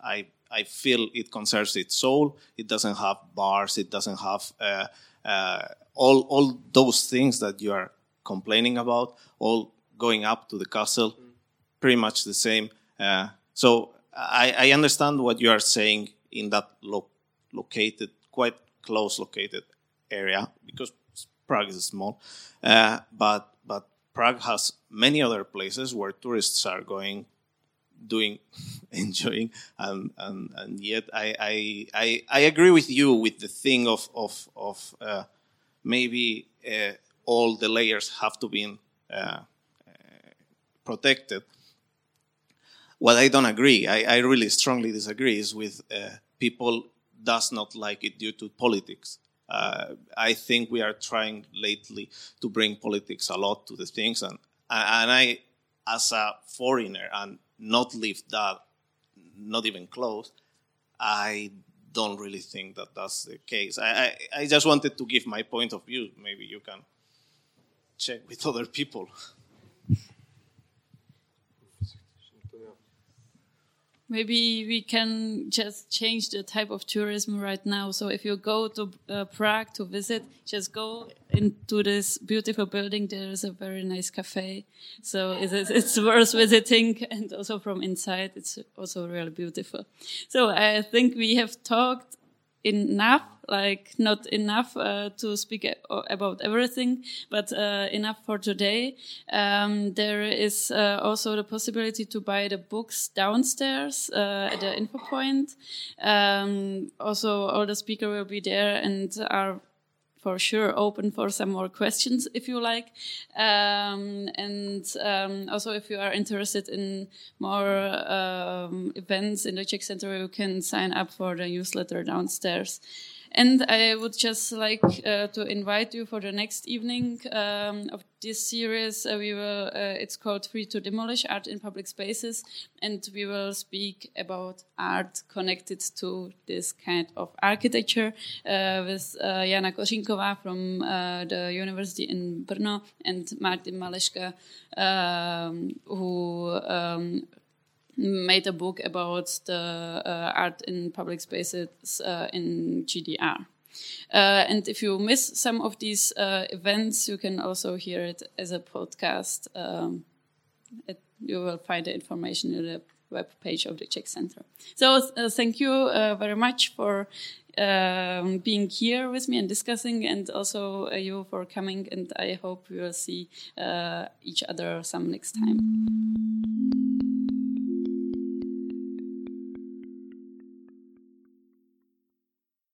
I I feel it conserves its soul. It doesn't have bars. It doesn't have uh, uh, all all those things that you are complaining about. All going up to the castle, mm. pretty much the same. Uh, so I, I, understand what you are saying in that lo- located, quite close located area because Prague is small, uh, but but Prague has many other places where tourists are going doing enjoying and and and yet I, I i i agree with you with the thing of of of uh, maybe uh, all the layers have to be uh, protected. What i don't agree i, I really strongly disagree is with uh, people does not like it due to politics uh, I think we are trying lately to bring politics a lot to the things, and and I, as a foreigner and not live that, not even close, I don't really think that that's the case. I, I, I just wanted to give my point of view. Maybe you can check with other people. Maybe we can just change the type of tourism right now. So if you go to uh, Prague to visit, just go into this beautiful building. There is a very nice cafe. So it is, it's worth visiting. And also from inside, it's also really beautiful. So I think we have talked enough like not enough uh, to speak about everything, but uh, enough for today. Um, there is uh, also the possibility to buy the books downstairs uh, at the info point. Um, also, all the speaker will be there and are for sure open for some more questions if you like. Um, and um, also, if you are interested in more um, events in the Czech Center, you can sign up for the newsletter downstairs. And I would just like uh, to invite you for the next evening um, of this series. Uh, we will. Uh, it's called "Free to Demolish: Art in Public Spaces," and we will speak about art connected to this kind of architecture uh, with uh, Jana Kořínková from uh, the University in Brno and Martin Maleška, um, who. Um, made a book about the uh, art in public spaces uh, in GDR. Uh, and if you miss some of these uh, events, you can also hear it as a podcast. Um, it, you will find the information in the web page of the Czech Center. So uh, thank you uh, very much for um, being here with me and discussing, and also you for coming. And I hope we will see each other some next time.